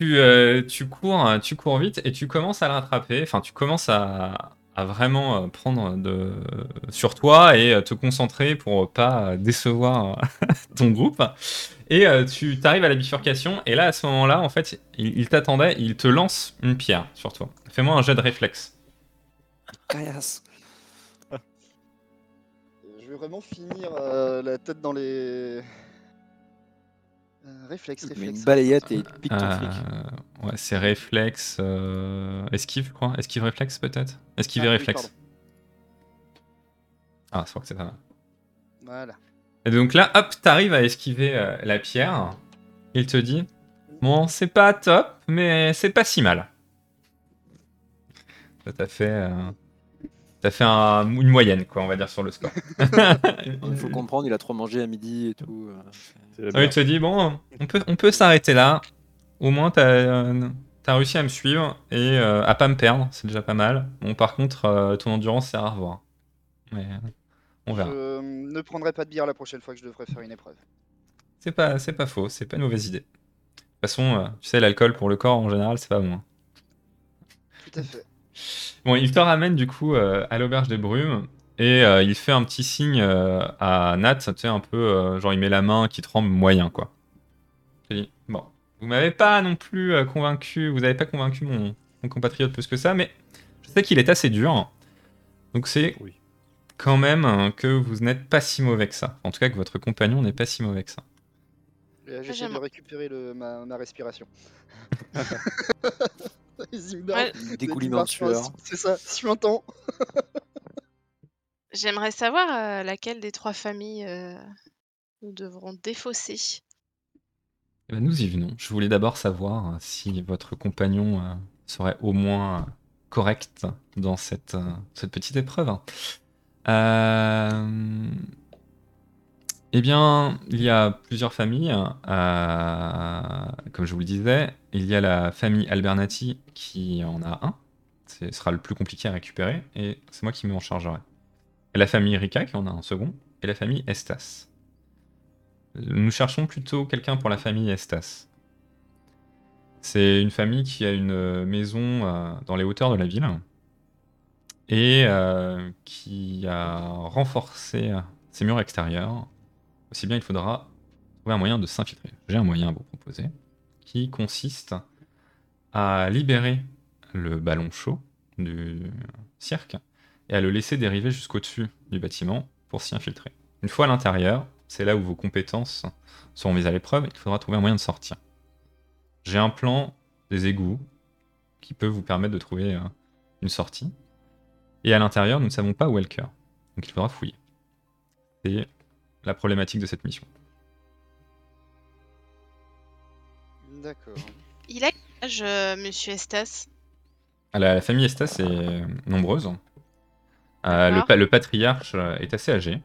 tu, euh, tu, cours, tu cours vite et tu commences à le rattraper. Enfin, tu commences à, à vraiment euh, prendre de, sur toi et euh, te concentrer pour pas euh, décevoir euh, ton groupe. Et tu arrives à la bifurcation. Et là, à ce moment-là, en fait, il, il t'attendait. Il te lance une pierre sur toi. Fais-moi un jet de réflexe. Caillasse. Je vais vraiment finir euh, la tête dans les. Euh, réflexe, réflexe. une balayette et pique ton Euh, flic. ouais, c'est réflexe. euh, esquive, je crois. Esquive réflexe, peut-être? Esquive Ah, et oui, réflexe. pardon. ah, je crois que c'est pas mal. Voilà. Et donc là, hop, t'arrives à esquiver euh, la pierre. Il te dit Bon, c'est pas top, mais c'est pas si mal. Ça t'a fait. euh, T'as fait un- une moyenne, quoi, on va dire, sur le score. Il faut comprendre, il a trop mangé à midi et tout. euh, Ah il te dit Bon, on peut, on peut s'arrêter là. Au moins, t'as euh, t'as réussi à me suivre et euh, à pas me perdre, c'est déjà pas mal. Bon, par contre, euh, ton endurance, c'est à revoir. Mais on verra. Je ne prendrai pas de bière la prochaine fois que je devrais faire une épreuve. C'est pas, c'est pas faux, c'est pas une mauvaise idée. De toute façon, euh, tu sais, l'alcool pour le corps en général, c'est pas bon. hein. Tout à fait. Bon, il te ramène du coup euh, à l'auberge des brumes et euh, il fait un petit signe euh, à Nat, tu sais, un peu euh, genre il met la main qui tremble moyen quoi. Il dit Bon, vous m'avez pas non plus euh, convaincu, vous avez pas convaincu mon, mon compatriote plus que ça, mais je sais qu'il est assez dur. Donc c'est Oui. quand même euh, que vous n'êtes pas si mauvais que ça. En tout cas, que votre compagnon n'est pas si mauvais que ça. J'essaie j'aime- de récupérer le, ma, ma respiration. En marche, sueur. C'est ça, suintant. J'aimerais savoir euh, laquelle des trois familles euh, nous devrons défausser. Eh ben, nous y venons. Je voulais d'abord savoir euh, si votre compagnon euh, serait au moins correct dans cette, euh, cette petite épreuve. Euh, Eh bien, il y a plusieurs familles. euh, comme je vous le disais, il y a la famille Albernati qui en a un. Ce sera le plus compliqué à récupérer et c'est moi qui m'en chargerai. Et la famille Rika qui en a un second. Et la famille Estas. Nous cherchons plutôt quelqu'un pour la famille Estas. C'est une famille qui a une maison euh, dans les hauteurs de la ville et euh, qui a renforcé ses murs extérieurs. Aussi bien, il faudra trouver un moyen de s'infiltrer. J'ai un moyen à vous proposer qui consiste à libérer le ballon chaud du cirque et à le laisser dériver jusqu'au-dessus du bâtiment pour s'y infiltrer. Une fois à l'intérieur, c'est là où vos compétences seront mises à l'épreuve, il faudra trouver un moyen de sortir. J'ai un plan des égouts qui peut vous permettre de trouver euh, une sortie. Et à l'intérieur, nous ne savons pas où est le cœur. Donc il faudra fouiller. C'est la problématique de cette mission. D'accord. Il a quel âge, euh, monsieur Estas? Ah, La, la famille Estas est nombreuse. Euh, le, D'accord. pa- le patriarche euh, est assez âgé,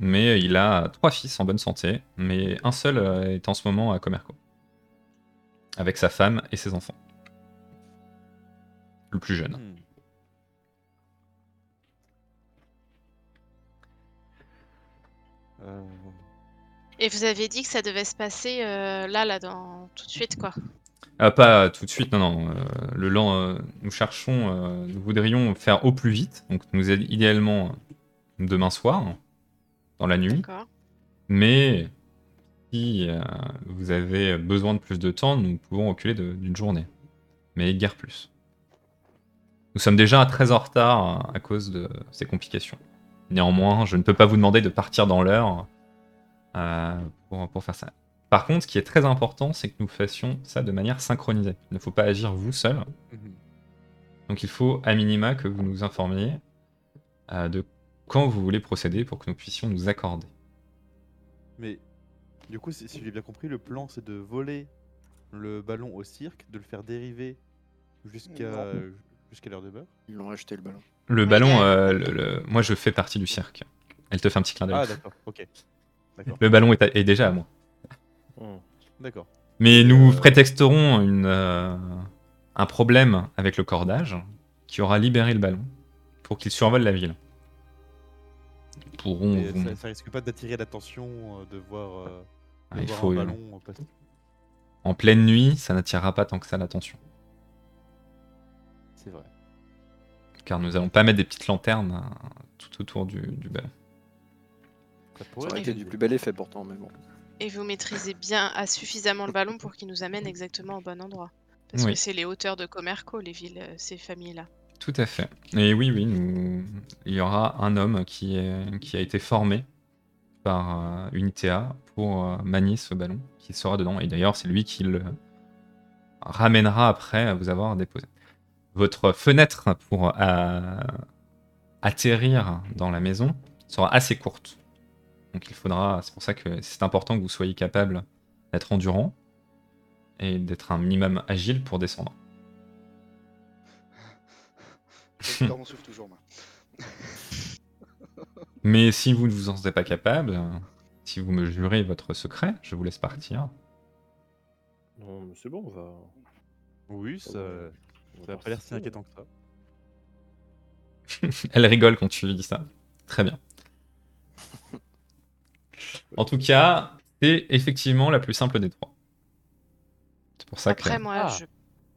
mais il a trois fils en bonne santé, mais un seul euh, est en ce moment à Comerco. Avec sa femme et ses enfants. Le plus jeune. Hmm. Euh, Et vous avez dit que ça devait se passer euh, là, là, dans tout de suite, quoi. Ah, pas tout de suite, non, non. euh, le lent, euh, nous cherchons, nous voudrions faire au plus vite, donc nous idéalement demain soir, dans la nuit. D'accord. Mais si vous avez besoin de plus de temps, nous pouvons reculer d'une journée. Mais guère plus. Nous sommes déjà très en retard à cause de ces complications. Néanmoins, je ne peux pas vous demander de partir dans l'heure pour, pour faire ça. Par contre, ce qui est très important, c'est que nous fassions ça de manière synchronisée. Il ne faut pas agir vous seul. mhm. Donc il faut à minima que vous nous informiez euh, de quand vous voulez procéder pour que nous puissions nous accorder. Mais du coup, si, si j'ai bien compris, le plan c'est de voler le ballon au cirque, de le faire dériver jusqu'à l'heure de beurre. Ils l'ont acheté le ballon. Le ballon, euh, le- le- moi je fais partie du cirque. Elle te fait un petit clin d'œil. Ah d'accord, ok. Le ballon est, à- est déjà à moi. Hmm. D'accord. Mais nous Euh, prétexterons une, euh, un problème avec le cordage qui aura libéré le ballon pour qu'il survole la ville. pourront. Vous- ça, ça risque pas d'attirer l'attention euh, de voir, euh, Ah, de il voir faut, un ballon euh, passer. En pleine nuit, ça n'attirera pas tant que ça l'attention. C'est vrai. Car nous allons pas mettre des petites lanternes tout autour du, du ballon. Ça aurait être été une du plus bel effet pourtant, mais bon. Et vous maîtrisez bien à suffisamment le ballon pour qu'il nous amène exactement au bon endroit. Parce Oui. que c'est les hauteurs de Comerco, les villes, euh, ces familles-là. Tout à fait. Et oui, oui, nous... il y aura un homme qui, est... qui a été formé par euh, Unitea pour euh, manier ce ballon, qui sera dedans. Et d'ailleurs, c'est lui qui le ramènera après à vous avoir déposé. Votre fenêtre pour euh, atterrir dans la maison sera assez courte. Donc il faudra, c'est pour ça que c'est important que vous soyez capable d'être endurant et d'être un minimum agile pour descendre. Je perds mon souffle toujours, moi. Mais si vous ne vous en sentez pas capable, si vous me jurez votre secret, je vous laisse partir. Non, mais c'est bon, on va. Oui, ça, ça va pas l'air si inquiétant que ça. Elle rigole quand tu lui dis ça. Très bien. En tout cas, c'est effectivement la plus simple des trois. C'est pour ça Après, que. moi, Ah. je,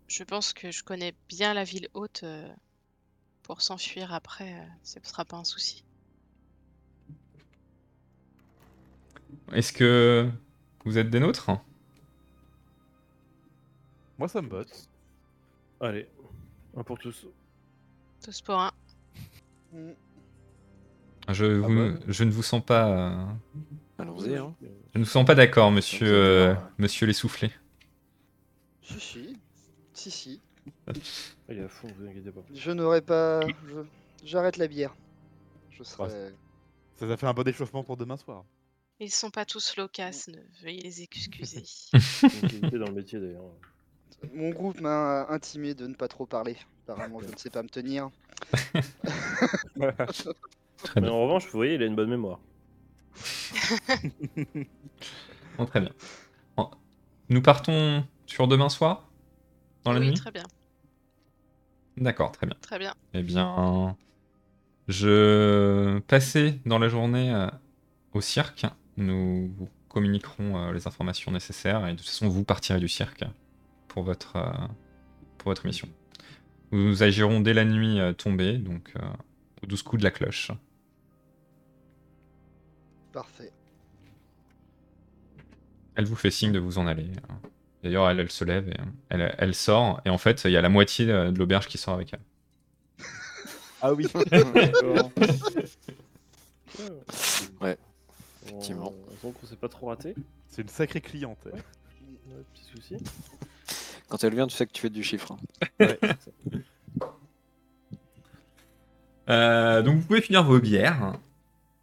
je pense que je connais bien la ville haute. euh, pour s'enfuir après, euh, ce ne sera pas un souci. Est-ce que vous êtes des nôtres? Moi, ça me botte. Allez, un pour tous. Tous pour un. Je, Ah vous- ouais je ne vous sens pas. Allons-y. Hein. Je ne sens pas d'accord, monsieur, euh, monsieur l'essoufflé. Si, si. Si, si. Il est à fond, vous inquiétez pas. Je n'aurais pas. je- J'arrête la bière. Je serai. Ça t'a fait un bon échauffement pour demain soir. Ils sont pas tous loquaces, ne veuillez les excuser. Une qualité dans le métier d'ailleurs. Mon groupe m'a intimé de ne pas trop parler. Apparemment, je ne sais pas me tenir. Très Mais bien. en revanche, vous voyez, il a une bonne mémoire. Bon, très bien. En- Nous partons sur demain soir Dans la oui, nuit? très bien, D'accord, très bien. très bien. Eh bien, je passais dans la journée euh, au cirque. Nous vous communiquerons euh, les informations nécessaires et de toute façon, vous partirez du cirque pour votre, euh, pour votre mission. Nous agirons dès la nuit tombée, donc aux 12 coups de la cloche. Parfait. Elle vous fait signe de vous en aller. D'ailleurs, elle, elle se lève et elle, elle sort. Et en fait, il y a la moitié de l'auberge qui sort avec elle. Ah oui. Ouais, effectivement. On, donc on s'est pas trop raté. C'est une sacrée cliente. Ouais, petit souci. Quand elle vient, tu sais que tu fais du chiffre. hein. Ouais. Euh, donc, vous pouvez finir vos bières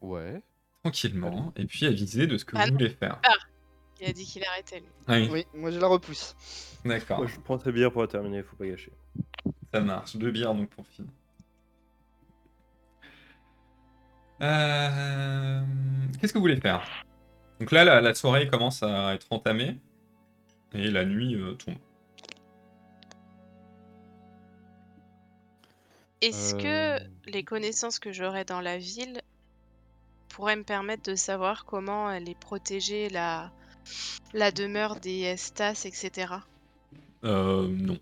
ouais. Tranquillement et puis aviser de ce que Ah vous non. voulez faire. Il a dit qu'il arrêtait, lui. Ah oui, Oui, moi je la repousse. d'accord. Moi, je prends très bien pour la terminer, faut pas gâcher. Ça marche. Deux bières donc pour finir. Euh, Qu'est-ce que vous voulez faire? Donc là, la, la soirée commence à être entamée et la nuit euh, tombe. Est-ce Euh, que les connaissances que j'aurai dans la ville pourraient me permettre de savoir comment aller protéger la, la demeure des Estas, etc. Euh, non.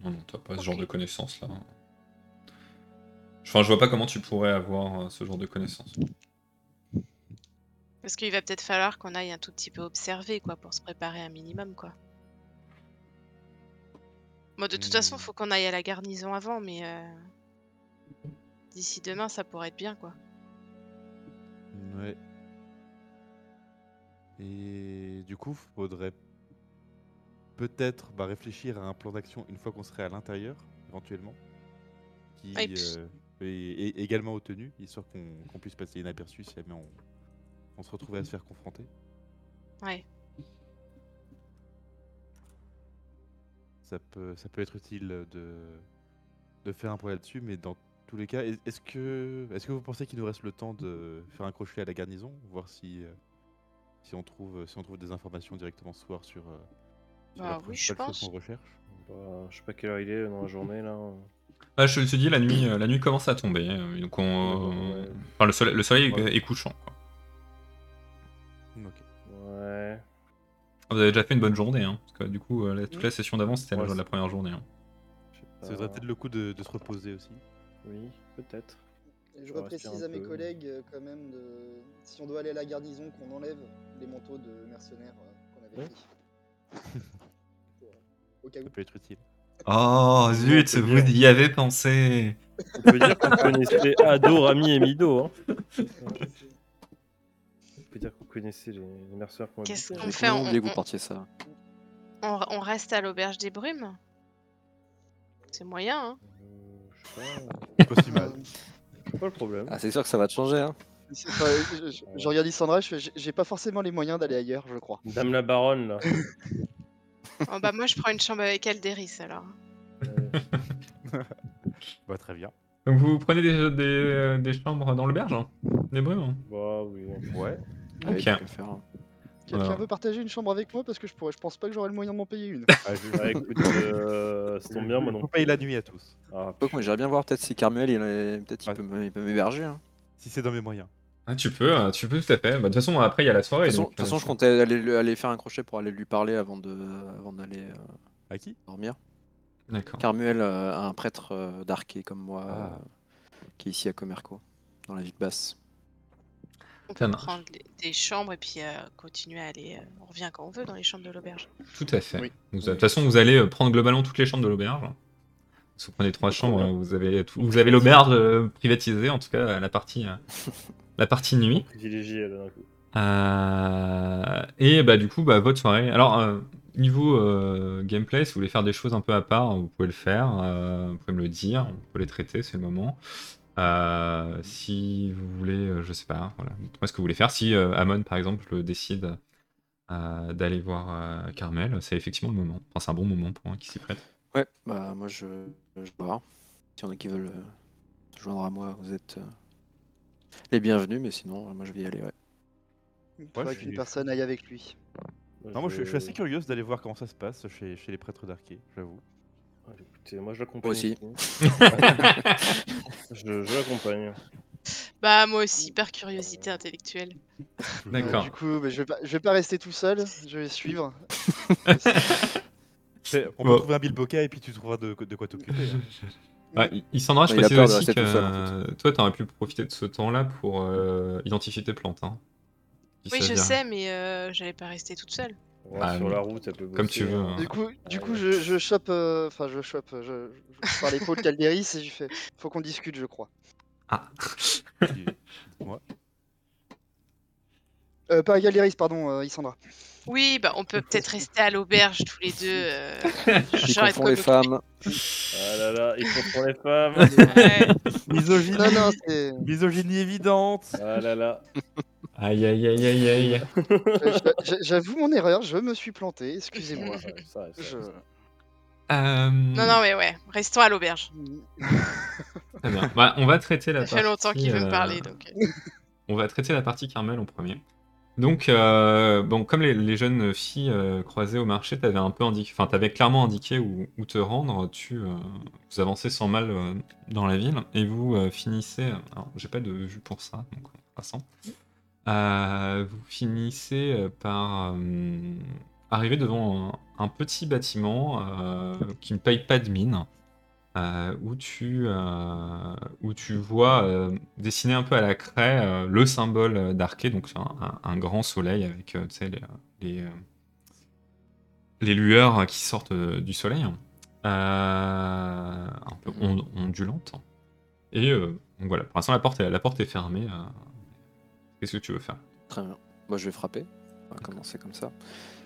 Non, non, t'as pas ce genre de connaissances là. Enfin, je vois pas comment tu pourrais avoir euh, ce genre de connaissances. Parce qu'il va peut-être falloir qu'on aille un tout petit peu observer, quoi, pour se préparer un minimum, quoi. Bon, de toute façon, Hmm. faut qu'on aille à la garnison avant, mais euh, d'ici demain, ça pourrait être bien, quoi. Ouais. Et du coup, faudrait peut-être bah, réfléchir à un plan d'action une fois qu'on serait à l'intérieur, éventuellement, qui puis- euh, est, est également obtenu, histoire qu'on puisse passer inaperçu si jamais on, on se retrouvait à se faire confronter. Ouais. Ça peut, ça peut être utile de, de faire un point là-dessus, mais dans tous les cas, est- est-ce que, est que vous pensez qu'il nous reste le temps de faire un crochet à la garnison, voir si, euh, si, on, trouve, si on trouve des informations directement ce soir sur, euh, sur Bah la oui, je principale chose pense. qu'on recherche? Bah, je sais pas quelle heure il est dans la journée là. Ah, je te dis, la nuit, euh, la nuit commence à tomber. euh, donc on, Ouais. enfin, le soleil, le soleil Ouais. est couchant. quoi. Ok. Ouais. Vous avez déjà fait une bonne journée, hein, parce que du coup, la- toute la session d'avant, c'était la, Ouais, la première journée. hein. Ça pas. vaudrait peut-être le coup de, de se reposer aussi. Oui, peut-être. Je On reprécise à mes peu. collègues euh, quand même de si on doit aller à la garnison qu'on enlève les manteaux de mercenaires euh, qu'on avait Ouais. pris. Pour, Au cas où. Ça peut être utile. Oh on zut, vous dire. y avez pensé. On peut dire qu'on connaissait Ado, Rami et Mido. Hein. On peut dire qu'on connaissait les, les mercenaires qu'on Qu'est-ce qu'on fait, on- on- vous portiez ça. On, on reste à l'auberge des brumes? C'est moyen, hein Euh, pas, si mal. c'est pas le problème. Ah, c'est sûr que ça va te changer, hein. C'est pas- je, je- je regarde Lissandra, je fais, j'ai- j'ai pas forcément les moyens d'aller ailleurs, je crois. Dame la baronne, là. Oh, Bah moi je prends une chambre avec Aldéris alors. Ouais. Bah, très bien. Donc vous prenez des, des, euh, des chambres dans l'auberge hein Des brumes hein bah oui. Ouais. Ok. faire, hein. Quelqu'un Alors. veut partager une chambre avec moi parce que je pourrais, je pense pas que j'aurai le moyen de m'en payer une. Ah, je... Bah écoute, euh, ça tombe bien, moi non. On paye la nuit à tous. Ah, moi, j'aimerais bien voir peut-être si Carmuel, il, est- peut-être il Ouais. peut il peut m'héberger. hein. Si c'est dans mes moyens. Ah, tu peux, euh, tu peux tout à fait. Bah, De toute façon, après, il y a la soirée. de toute façon, euh, je comptais aller, faire un crochet pour aller lui parler avant de, avant d'aller euh, À qui? dormir. D'accord. Carmuel, euh, un prêtre euh, d'Arquet comme moi, Ah. euh, qui est ici à Comerco, dans la ville basse. On Ça peut marche. prendre les- des chambres et puis euh, continuer à aller. euh, on revient quand on veut dans les chambres de l'auberge. Tout à fait. Oui. Vous- De toute façon, vous allez euh, prendre globalement toutes les chambres de l'auberge. Si vous prenez trois chambres, euh, vous avez, tout- vous avez l'auberge euh, privatisée, en tout cas la partie, euh, la partie nuit. privilégié là d'un coup. Euh, et bah du coup, bah, votre soirée. Alors, euh, niveau euh, gameplay, si vous voulez faire des choses un peu à part, vous pouvez le faire. euh, vous pouvez me le dire, on peut les traiter, c'est le moment. Euh, si vous voulez, euh, je sais pas, voilà, dites-moi ce que vous voulez faire. Si euh, Amon, par exemple, décide euh, d'aller voir euh, Carmel, c'est effectivement le moment. Enfin, c'est un bon moment pour un qui s'y prête. Ouais, bah moi je, je vais voir. Si y en a qui veulent euh, se joindre à moi, vous êtes euh, les bienvenus, mais sinon, moi je vais y aller. Ouais. Il faudrait qu'une personne aille avec lui. Moi, Non, moi je, suis- je suis assez curieuse d'aller voir comment ça se passe chez, chez les prêtres d'Arquet, j'avoue. Écoutez, moi je l'accompagne. Moi aussi. je je l'accompagne. Bah moi aussi, par curiosité intellectuelle. D'accord. Du coup, bah, je, vais pas, je vais pas rester tout seul, je vais suivre. On peut Bon. trouver un bilboquet et puis tu trouveras de, de quoi t'occuper. hein. Ah, il- s'en je précise aussi que tout seul, en toi, t'aurais pu profiter de ce temps-là pour euh, identifier tes plantes. Hein, Si Oui, je sais, mais euh, j'allais pas rester toute seule. Ouais, Ah, sur la route, ça peut comme tu veux, hein. hein. Du coup, du coup je, je chope, euh, enfin je chope, je, je, je par l'épaule Calderis et je fais, faut qu'on discute, je crois. Ah, Moi. Euh, pas Calderis, pardon, euh, Isandra. Oui, bah on peut peut-être rester à l'auberge tous les deux. euh, Ils quoi les femmes. Ah là là, ils confondent les femmes. Ouais. Misogynie, Non, non, misogynie évidente. Ah là là. Aïe aïe aïe aïe aïe. j'a- j'a- J'avoue mon erreur, je me suis planté, excusez-moi. Ouais, ça, ça. Je... Euh, Non, non, mais ouais, restons à l'auberge. Très bien. Bah, on va traiter la Ça fait longtemps partie, qu'il veut me euh, parler, donc. euh, On va traiter la partie Carmel en premier. Donc, euh, bon, comme les, les jeunes filles euh, croisées au marché t'avaient un peu indiqué, enfin, t'avais clairement indiqué où, où te rendre. Tu, euh, vous avancez sans mal euh, dans la ville et vous euh, finissez. Alors, j'ai pas de vue pour ça, donc on fera sans. Euh, vous finissez euh, par euh, arriver devant un, un petit bâtiment qui ne paye pas de mine. euh, où, tu, euh, où tu vois euh, dessiné un peu à la craie le symbole d'Arché, donc un, grand soleil avec les, les, les lueurs qui sortent du soleil, un peu on- ondulantes. Et voilà, pour l'instant la porte la porte est fermée. Qu'est-ce que tu veux faire? Très bien. Moi je vais frapper. On va commencer comme ça.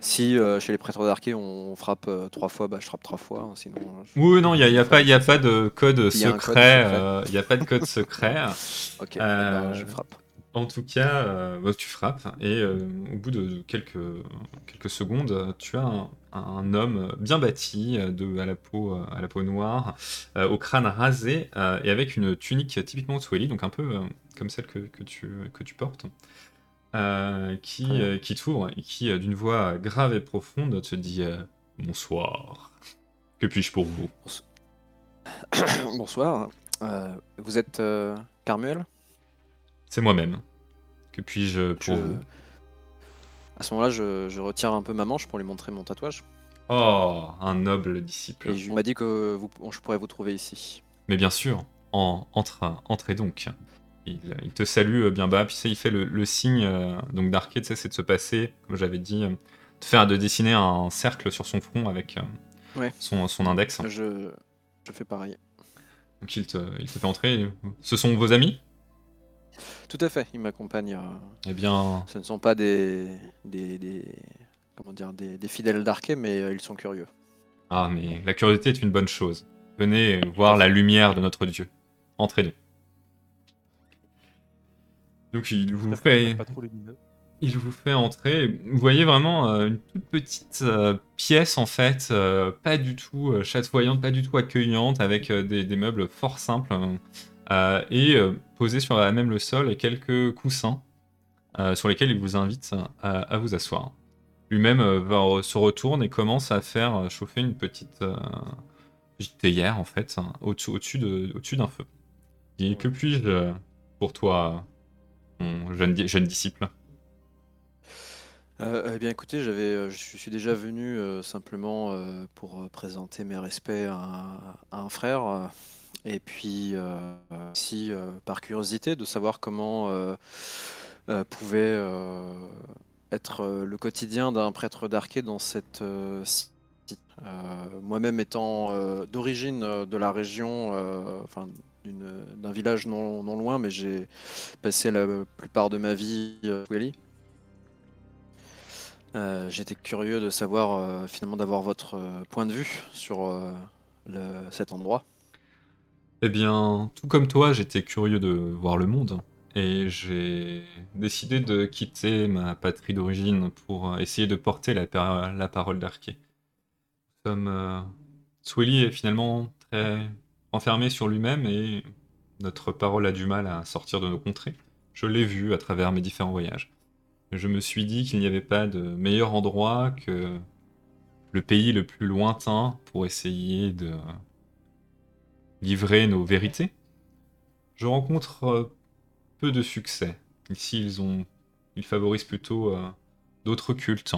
Si euh, chez les prêtres d'Arquet on frappe euh, trois fois, bah je frappe trois fois. hein, sinon. je- Oui, non, il n'y a, y a, pas- il y a pas de code Il y a un code secret. secret. euh, Il n'y a pas de code secret. Ok. Euh, bah, je frappe. En tout cas, euh, bah, tu frappes et euh, au bout de quelques, quelques secondes, tu as un, un homme bien bâti, euh, de, à, la peau, à la peau noire, euh, au crâne rasé et avec une tunique typiquement Swahili, donc un peu comme celle que, que tu, que tu portes, qui, t'ouvre et qui, d'une voix grave et profonde, te dit Bonsoir. Que puis-je pour vous? Bonsoir. Vous êtes Carmuel? C'est moi-même. Que puis-je pour Je- vous À ce moment-là, je, je retire un peu ma manche pour lui montrer mon tatouage. Oh, un noble disciple. Et je m'a dit que vous, je pourrais vous trouver ici. Mais bien sûr, en, entre, entrez donc. Il, il te salue euh, bien bas, puis ça, il fait le, le signe euh, donc tu sais, c'est de se passer, comme j'avais dit, euh, de faire de dessiner un cercle sur son front avec euh, Ouais. son, son index. Je, je fais pareil. Donc il te, il te fait entrer. Ce sont vos amis? Tout à fait, il m'accompagne. euh, Eh bien, Ce ne sont pas des, des, des- comment dire, des, des fidèles d'Arké, mais euh, ils sont curieux. ah, mais la curiosité est une bonne chose. Venez voir la lumière de notre Dieu. Entrez donc. Donc il vous fait, Pas trop lumineux. Il vous fait entrer. Vous voyez vraiment euh, une toute petite euh, pièce en fait, euh, pas du tout euh, chatoyante, pas du tout accueillante, avec euh, des, des meubles fort simples euh, et euh, posés sur la même le sol quelques coussins euh, sur lesquels il vous invite à, vous asseoir. Lui-même euh, se retourne et commence à faire euh, chauffer une petite, euh, théière en fait hein, au-dessus au-dessus de- au-dessus d'un feu. Il dit, que puis-je euh, pour toi, mon jeune, di- jeune disciple? Euh, eh bien, écoutez, j'avais, euh, je suis déjà venu euh, simplement euh, pour euh, présenter mes respects à, un frère, euh, et puis euh, aussi euh, par curiosité de savoir comment euh, euh, pouvait euh, être le quotidien d'un prêtre d'Arké dans cette cité. Moi-même étant d'origine de la région, enfin d'un village non, loin, mais j'ai passé la plupart de ma vie à J'étais curieux de savoir finalement d'avoir votre point de vue sur le- cet endroit. Eh bien, tout comme toi, j'étais curieux de voir le monde et j'ai décidé de quitter ma patrie d'origine pour essayer de porter la, par- la parole d'Arké. Comme euh, est finalement très enfermé sur lui-même et notre parole a du mal à sortir de nos contrées. Je l'ai vu à travers mes différents voyages. Je me suis dit qu'il n'y avait pas de meilleur endroit que le pays le plus lointain pour essayer de livrer nos vérités. Je rencontre euh, peu de succès. Ici, ils ont, ils favorisent plutôt euh, d'autres cultes.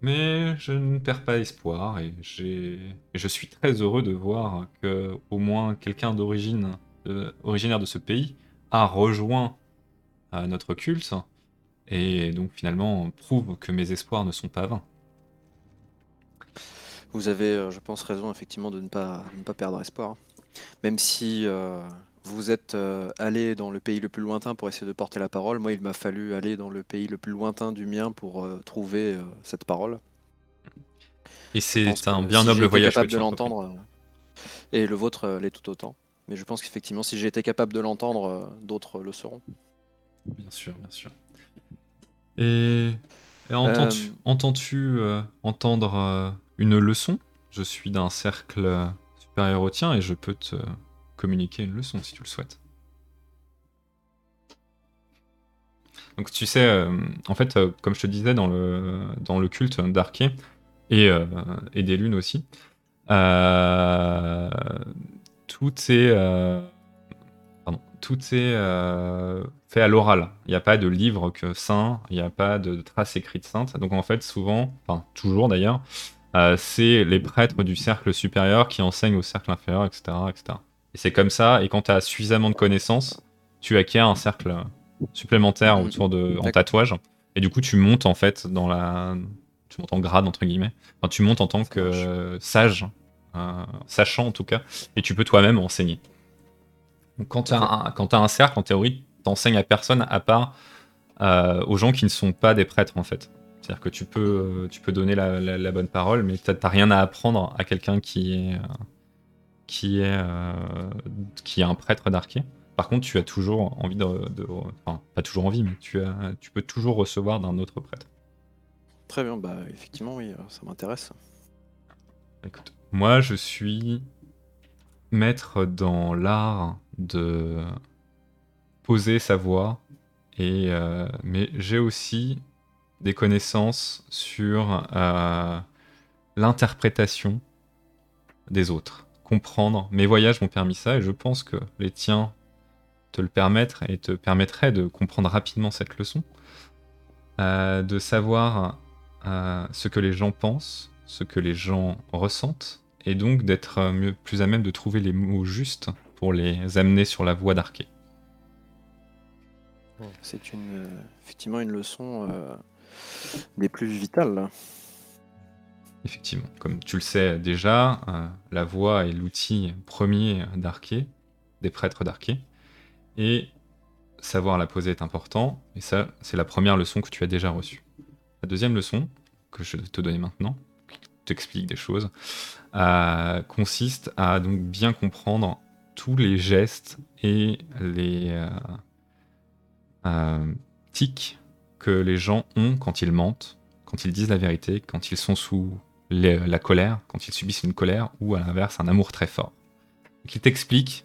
Mais je ne perds pas espoir et, et je suis très heureux de voir que au moins quelqu'un d'origine, de- originaire de ce pays, a rejoint euh, notre culte et donc finalement prouve que mes espoirs ne sont pas vains. Vous avez, euh, je pense, raison effectivement de ne pas, de ne pas perdre espoir. Même si euh, vous êtes euh, allé dans le pays le plus lointain pour essayer de porter la parole, moi il m'a fallu aller dans le pays le plus lointain du mien pour euh, trouver cette parole. Et c'est un bien si noble voyage que capable tu de l'entendre, et le vôtre l'est tout autant. Mais je pense qu'effectivement, si j'ai été capable de l'entendre, d'autres le seront. Bien sûr, bien sûr. Et, et entends-tu entendre une leçon? Je suis d'un cercle supérieur au et je peux te communiquer une leçon si tu le souhaites. Donc tu sais, euh, en fait, euh, comme je te disais dans le, dans le culte d'Arké et, euh, et des lunes aussi, tout est... tout est fait à l'oral. Il n'y a pas de livre que saint, il n'y a pas de traces écrites saintes. Donc en fait, souvent, enfin toujours d'ailleurs, euh, c'est les prêtres du cercle supérieur qui enseignent au cercle inférieur, etc. etc. Et c'est comme ça, et quand tu as suffisamment de connaissances, tu acquiers un cercle supplémentaire Mhm. autour de, en tatouage, et du coup tu montes en fait dans la... Tu montes en grade, entre guillemets. Enfin, tu montes en tant que euh, sage, euh, sachant en tout cas, et tu peux toi-même enseigner. Donc, quand tu as, un cercle, en théorie, t'enseignes à personne à part euh, aux gens qui ne sont pas des prêtres, en fait. C'est-à-dire que tu peux, euh, tu peux donner la, la- la bonne parole, mais t'as t'as rien à apprendre à quelqu'un qui est, euh, qui, est, euh, qui est un prêtre d'arquet. Par contre, tu as toujours envie de, de- Enfin, pas toujours envie, mais tu, as, tu peux toujours recevoir d'un autre prêtre. Très bien, bah effectivement, oui, ça m'intéresse. Écoute, moi je suis maître dans l'art de poser sa voix, et, euh, mais j'ai aussi des connaissances sur euh, l'interprétation des autres, comprendre. Mes voyages m'ont permis ça et je pense que les tiens te le permettre et te permettraient de comprendre rapidement cette leçon. Euh, de savoir euh, ce que les gens pensent, ce que les gens ressentent, et donc d'être mieux, plus à même de trouver les mots justes pour les amener sur la voie d'Arché. C'est effectivement une leçon des plus vitales. Effectivement, comme tu le sais déjà, euh, la voix est l'outil premier d'Arché, des prêtres d'Arché, et savoir la poser est important, et ça, c'est la première leçon que tu as déjà reçue. La deuxième leçon, que je vais te donner maintenant, qui t'explique des choses, euh, consiste à donc bien comprendre tous les gestes et les euh, tics que les gens ont quand ils mentent, quand ils disent la vérité, quand ils sont sous les- la colère, quand ils subissent une colère ou à l'inverse un amour très fort. Donc, il t'explique,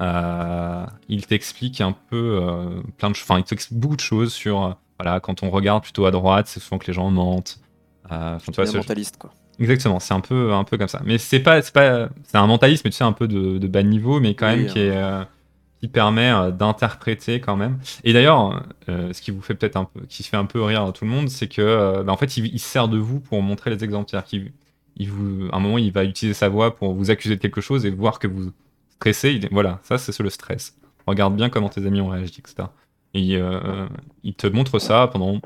euh, il t'explique un peu euh, plein de, ch- enfin il t'explique beaucoup de choses sur, euh, voilà, quand on regarde plutôt à droite, c'est souvent que les gens mentent. Enfin, tu vois, Bien ce- mentaliste, quoi. Exactement, c'est un peu, un peu comme ça. Mais c'est pas, c'est pas, c'est un mentalisme, tu sais, un peu de, de bas niveau, mais quand Oui, même qui est, permet euh, d'interpréter quand même. Et d'ailleurs, euh, ce qui vous fait peut-être un peu, qui fait un peu rire à tout le monde, c'est que, euh, bah, en fait, il, il se sert de vous pour montrer les il vous, à un moment, il va utiliser sa voix pour vous accuser de quelque chose et voir que vous stressez. Voilà, ça, c'est le stress. Regarde bien comment tes amis ont réagi, etc. Et il te montre ça pendant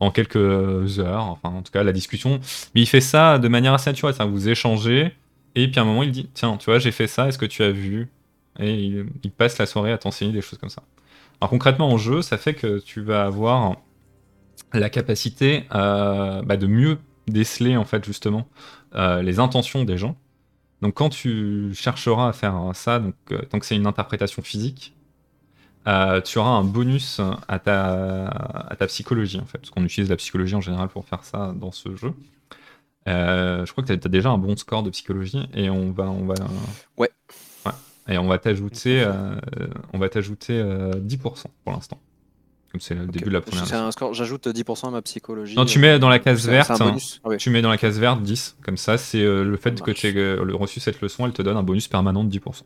en quelques heures, enfin en tout cas la discussion. Mais il fait ça de manière assez naturelle, vous échangez, et puis à un moment il dit Tiens, tu vois, j'ai fait ça, est-ce que tu as vu Et il, il passe la soirée à t'enseigner des choses comme ça. Alors concrètement en jeu, ça fait que tu vas avoir la capacité euh, bah, de mieux déceler en fait justement euh, les intentions des gens. Donc quand tu chercheras à faire ça, donc, euh, tant que c'est une interprétation physique, tu auras un bonus à ta, psychologie en fait, parce qu'on utilise la psychologie en général pour faire ça dans ce jeu. Je crois que tu as, déjà un bon score de psychologie et on va, on va, Ouais. Et on va t'ajouter, euh, on va t'ajouter euh, 10% pour l'instant, comme c'est le début de la première. C'est un score, j'ajoute 10% à ma psychologie. Non, tu euh, mets dans la case c'est- verte. Un bonus. Ah ouais. Tu mets dans la case verte 10, comme ça, c'est euh, le fait Ça que tu aies euh, reçu cette leçon, elle te donne un bonus permanent de 10%.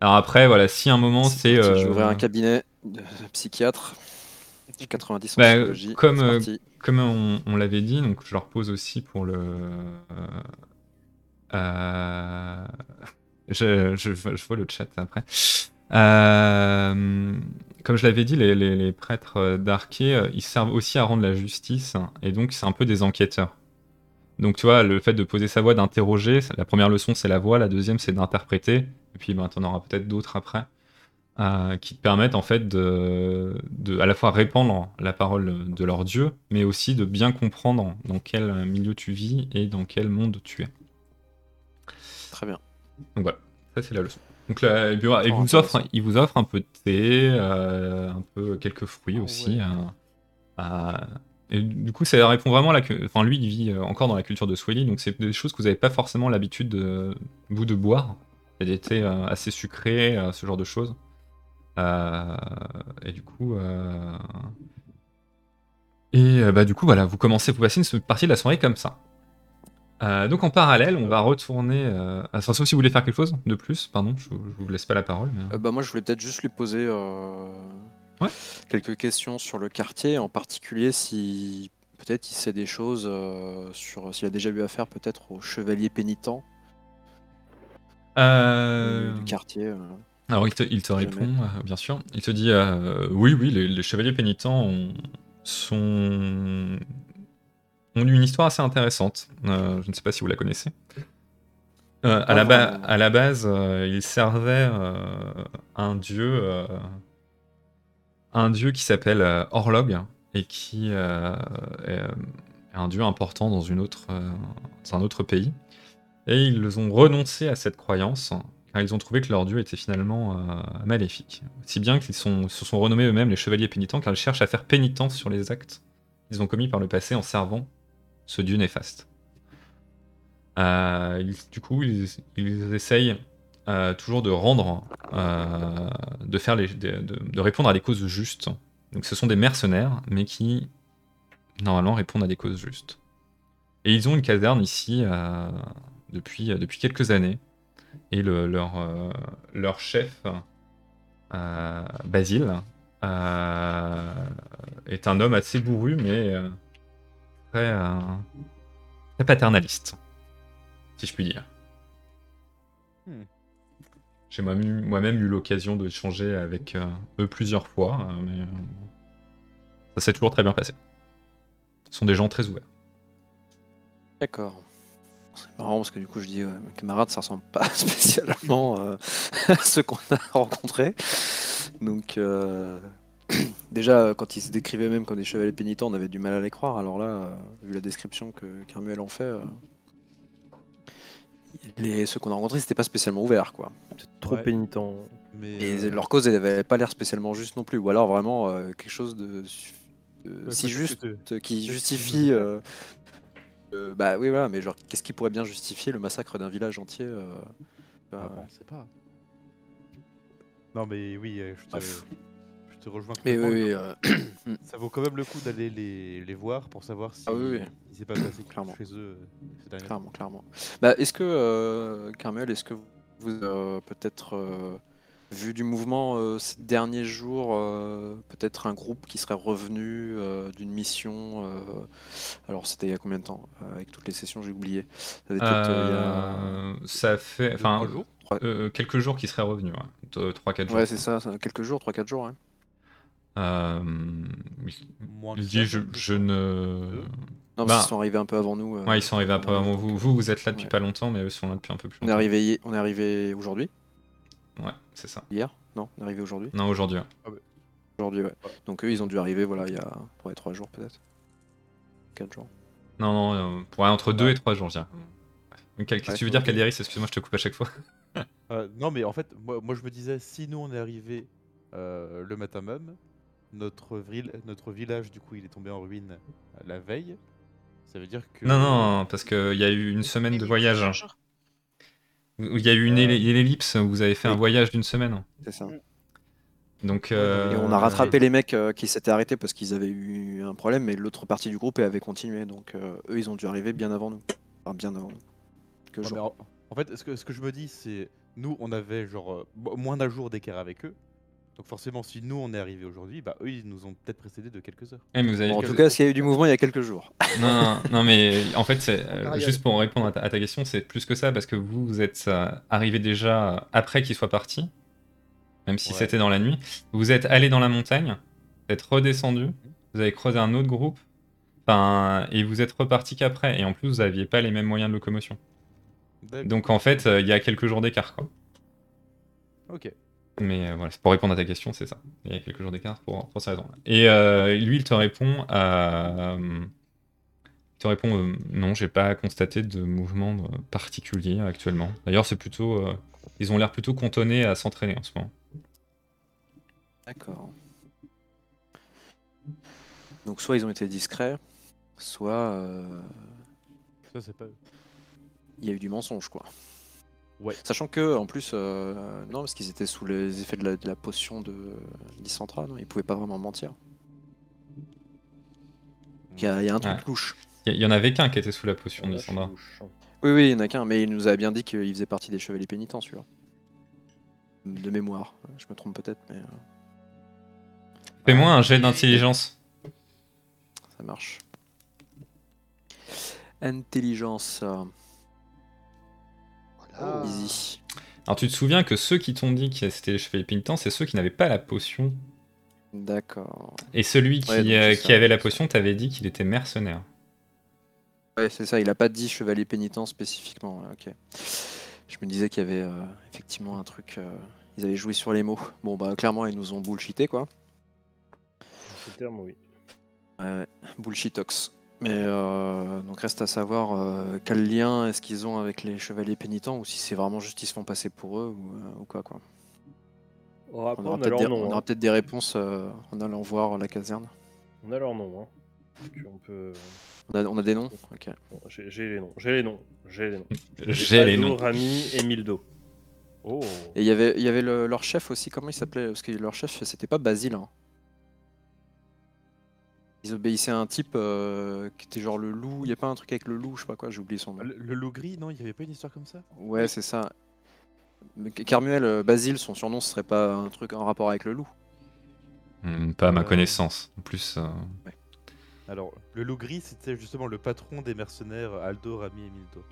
Alors après, voilà, si à un moment c'est. Je euh, vais ouvrir un cabinet de psychiatre. J'ai 90 en Bah, psychologie. comme, euh, comme on, on l'avait dit, donc je leur pose aussi pour le. Euh, je, vois- le chat après. Euh, comme je l'avais dit, les, prêtres d'Arché, euh, ils servent aussi à rendre la justice, et donc c'est un peu des enquêteurs. Donc tu vois, le fait de poser sa voix, d'interroger, la première leçon c'est la voix, la deuxième c'est d'interpréter, et puis ben, tu en auras peut-être d'autres après, qui te permettent en fait de à la fois répandre la parole de leur Dieu, mais aussi de bien comprendre dans quel milieu tu vis et dans quel monde tu es. Très bien. Donc voilà, ça c'est la leçon. Donc là, il, vous- offre, il vous offre un peu de thé, euh, un peu quelques fruits Ah aussi. ouais. euh, euh, et du coup, ça répond vraiment à la. Enfin, lui, il vit euh, encore dans la culture de Swahili, donc c'est des choses que vous n'avez pas forcément l'habitude de vous de boire. Il y a des thés euh, assez sucrés, euh, ce genre de choses. Euh, et du coup. euh, Et euh, bah, du coup, voilà, vous commencez, vous passez une partie de la soirée comme ça. Euh, donc en parallèle, on va retourner. Euh... Ah, sauf si vous voulez faire quelque chose de plus, pardon, je, je vous laisse pas la parole. mais- Euh, bah, moi, je voulais peut-être juste lui poser euh, Ouais. quelques questions sur le quartier, en particulier si peut-être il sait des choses euh, sur s'il a déjà eu affaire peut-être aux chevaliers pénitents Euh, du, quartier. euh. Alors il te, il te répond, euh, bien sûr. Il te dit euh, oui, oui, les, les chevaliers pénitents ont, sont, ont eu une histoire assez intéressante. Euh, je ne sais pas si vous la connaissez. Euh, à, la vraiment. à la base, euh, ils servaient un dieu, un dieu qui s'appelle Orlog et qui est, un dieu important dans, une autre, dans un autre pays. Et ils ont renoncé à cette croyance car ils ont trouvé que leur dieu était finalement maléfique. Si bien qu'ils se sont renommés eux-mêmes les chevaliers pénitents car ils cherchent à faire pénitence sur les actes qu'ils ont commis par le passé en servant ce dieu néfaste. Euh, du coup, ils, essayent euh, toujours de rendre, euh, de, faire de, répondre à des causes justes. Donc ce sont des mercenaires, mais qui normalement répondent à des causes justes. Et ils ont une caserne ici, depuis, depuis quelques années. Et le- leur, leur chef, Basile, est un homme assez bourru, mais très, très paternaliste, si je puis dire. Hmm. J'ai moi-même eu l'occasion d'échanger avec euh, eux plusieurs fois, euh, mais euh, ça s'est toujours très bien passé. Ce sont des gens très ouverts. D'accord. C'est marrant parce que du coup je dis, ouais, mes camarades, ça ressemble pas spécialement à ceux qu'on a rencontrés. Donc déjà quand ils se décrivaient eux-mêmes comme des chevaliers pénitents, on avait du mal à les croire. Alors là, euh, vu la description que Carmuel en fait, euh, les, ceux qu'on a rencontrés, c'était pas spécialement ouvert quoi. Trop Ouais. pénitent. Mais Et euh, leur cause, elle avait pas l'air spécialement juste non plus, ou alors vraiment euh, quelque chose de, su- de ouais, si que juste te- qui justifie. euh, euh, bah oui, voilà, mais genre, qu'est-ce qui pourrait bien justifier le massacre d'un village entier euh, bah, Ah bon, on sait pas. Non mais oui, je te, je te rejoins Mais oui, euh, Ça vaut quand même le coup d'aller les, les voir pour savoir si Ah oui, oui. il s'est pas passé Clairement. chez eux clairement, clairement. Bah, est-ce que, euh, Carmel, est-ce que vous avez peut-être euh, vu du mouvement euh, ces derniers jours, euh, peut-être un groupe qui serait revenu euh, d'une mission euh, Alors, c'était il y a combien de temps Avec toutes les sessions, j'ai oublié. Ça devait être, il y a- Ça fait. Enfin, jours euh, quelques jours qui seraient revenus. Ouais. 3-4 jours. Ouais, c'est ça, ça, quelques jours, 3-4 jours. hein. Euh. Moins Il dit je, ne. Non, Bah, qu'ils sont arrivés un peu avant nous. euh, Ouais, ils sont arrivés un peu ouais. avant vous. Vous, vous êtes là depuis Ouais. pas longtemps, mais eux sont là depuis un peu plus On est longtemps. arrivé, on est arrivé aujourd'hui, Ouais, c'est ça. hier? Non, on est arrivé aujourd'hui. Non, aujourd'hui. ouais. Aujourd'hui, ouais. Ouais. Donc eux, ils ont dû arriver, voilà, il y a ouais, 3 jours peut-être. 4 jours. Non, non, euh, ouais, entre 2 Ouais. et 3 jours, je dirais. Qu'est-ce que Ouais, tu veux dire, ok. Calderis Excuse-moi, je te coupe à chaque fois. Euh, non mais en fait, moi, moi je me disais, si nous on est arrivé euh, le matin même, notre, ville, notre village du coup il est tombé en ruine euh, la veille, ça veut dire que... Non, non, parce qu'il y a eu une semaine de voyage. Il y a eu une Euh, ellipse où vous avez fait un voyage d'une semaine. C'est ça. Donc. Et on a euh, rattrapé les mecs euh, qui s'étaient arrêtés parce qu'ils avaient eu un problème, mais l'autre partie du groupe avait continué. Donc euh, eux, ils ont dû arriver bien avant nous. Enfin, bien avant nous. Que Ouais, en, en fait, ce que, ce que je me dis, c'est nous on avait genre euh, mo- moins d'un jour d'écart avec eux. Donc forcément, si nous on est arrivé aujourd'hui, bah eux ils nous ont peut-être précédé de quelques heures. eh, mais vous avez Bon, en tout cas, s'il y a eu du mouvement il y a quelques jours. Non, non, non, mais en fait, c'est euh, juste pour répondre à ta, à ta question, c'est plus que ça parce que vous, vous êtes euh, arrivé déjà après qu'il soit parti, même si Ouais. c'était dans la nuit. Vous êtes allé dans la montagne, vous êtes redescendu, vous avez croisé un autre groupe, enfin, et vous êtes reparti qu'après. Et en plus, vous n'aviez pas les mêmes moyens de locomotion. D'accord. Donc en fait, euh, il y a quelques jours d'écart, quoi. Ok. Mais euh, voilà, c'est pour répondre à ta question, c'est ça. Il y a quelques jours d'écart pour, pour cette raison. Et euh, lui, il te répond euh, Il te répond euh, Non, j'ai pas constaté de mouvement particulier actuellement. D'ailleurs, c'est plutôt. euh, ils ont l'air plutôt cantonnés à s'entraîner en ce moment. D'accord. Donc soit ils ont été discrets, soit euh, Ça c'est pas. il y a eu du mensonge, quoi. Ouais. Sachant que, en plus, euh, non, parce qu'ils étaient sous les effets de la, de la potion de Lysandra, non, ils pouvaient pas vraiment mentir. Il y, a il y a un truc Ouais. louche. Il y, en avait qu'un qui était sous la potion de Lysandra. Oui, oui, il y en a qu'un, mais il nous avait bien dit qu'il faisait partie des chevaliers pénitents, celui-là. De mémoire. Je me trompe peut-être, mais euh, Fais-moi un jet d'intelligence. ça marche. Intelligence. euh, Voilà. Easy. Alors, tu te souviens que ceux qui t'ont dit que c'était les chevaliers pénitents, c'est ceux qui n'avaient pas la potion. D'accord. Et celui qui, Ouais, euh, qui avait la potion t'avait dit qu'il était mercenaire. Ouais, c'est ça, il a pas dit chevalier pénitent spécifiquement. ouais, ok. Je me disais qu'il y avait euh, effectivement un truc. euh, ils avaient joué sur les mots. Bon, bah, clairement, ils nous ont bullshité, quoi. Ce terme, oui. Ouais, ouais, bullshitox. Mais euh, donc, reste à savoir euh, quel lien est-ce qu'ils ont avec les chevaliers pénitents ou si c'est vraiment juste ils se font passer pour eux ou, euh, ou quoi, quoi. On aura peut-être des, hein. aura peut-être des réponses euh, en allant voir la caserne. On a leur nom. Hein. On peut... On a, on a des noms? Ok. bon, J'ai les noms. J'ai les noms. J'ai les noms. J'ai les noms. Rami et Mildo. Oh. Et il y avait, il y avait le- leur chef aussi, comment il s'appelait? Parce que leur chef, c'était pas Basile. hein. Ils obéissaient à un type euh, qui était genre le loup. Il y a pas un truc avec le loup, je sais pas quoi, j'ai oublié son nom. Le, le loup gris, non, il y avait pas une histoire comme ça? Ouais, c'est ça. Mais Carmuel, euh, Basile, son surnom, ce serait pas un truc en rapport avec le loup. Hmm, pas à ma Euh. connaissance. En plus, euh, Alors, le loup gris, c'était justement le patron des mercenaires Aldo, Rami et Milto.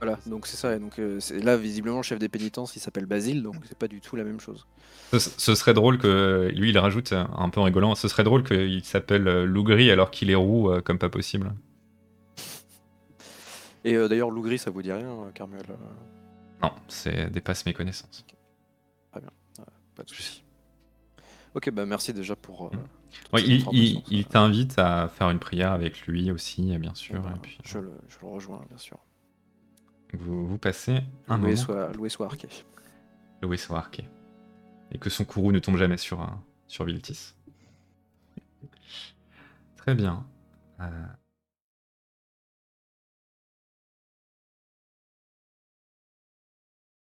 Voilà, donc c'est ça. Et donc euh, là, visiblement, le chef des pénitences, il s'appelle Basile, donc c'est pas du tout la même chose. ce, ce serait drôle que. Lui, il rajoute un peu en rigolant ce serait drôle qu'il s'appelle euh, loup gris alors qu'il est roux, euh, comme pas possible. Et euh, d'ailleurs, loup gris, ça vous dit rien, euh, Non, c'est dépasse mes connaissances. Pas de soucis. Ok, bah merci déjà pour. Mm. Ouais, il t'invite à faire une prière avec lui aussi, bien Eh sûr. ben, et puis, je, le, je le rejoins, bien sûr. Vous, vous passez un Loué moment. soit, loué soit Arquet. Loué soit arqué. Et que son courroux ne tombe jamais sur, un, sur Viltis. Très bien. Euh,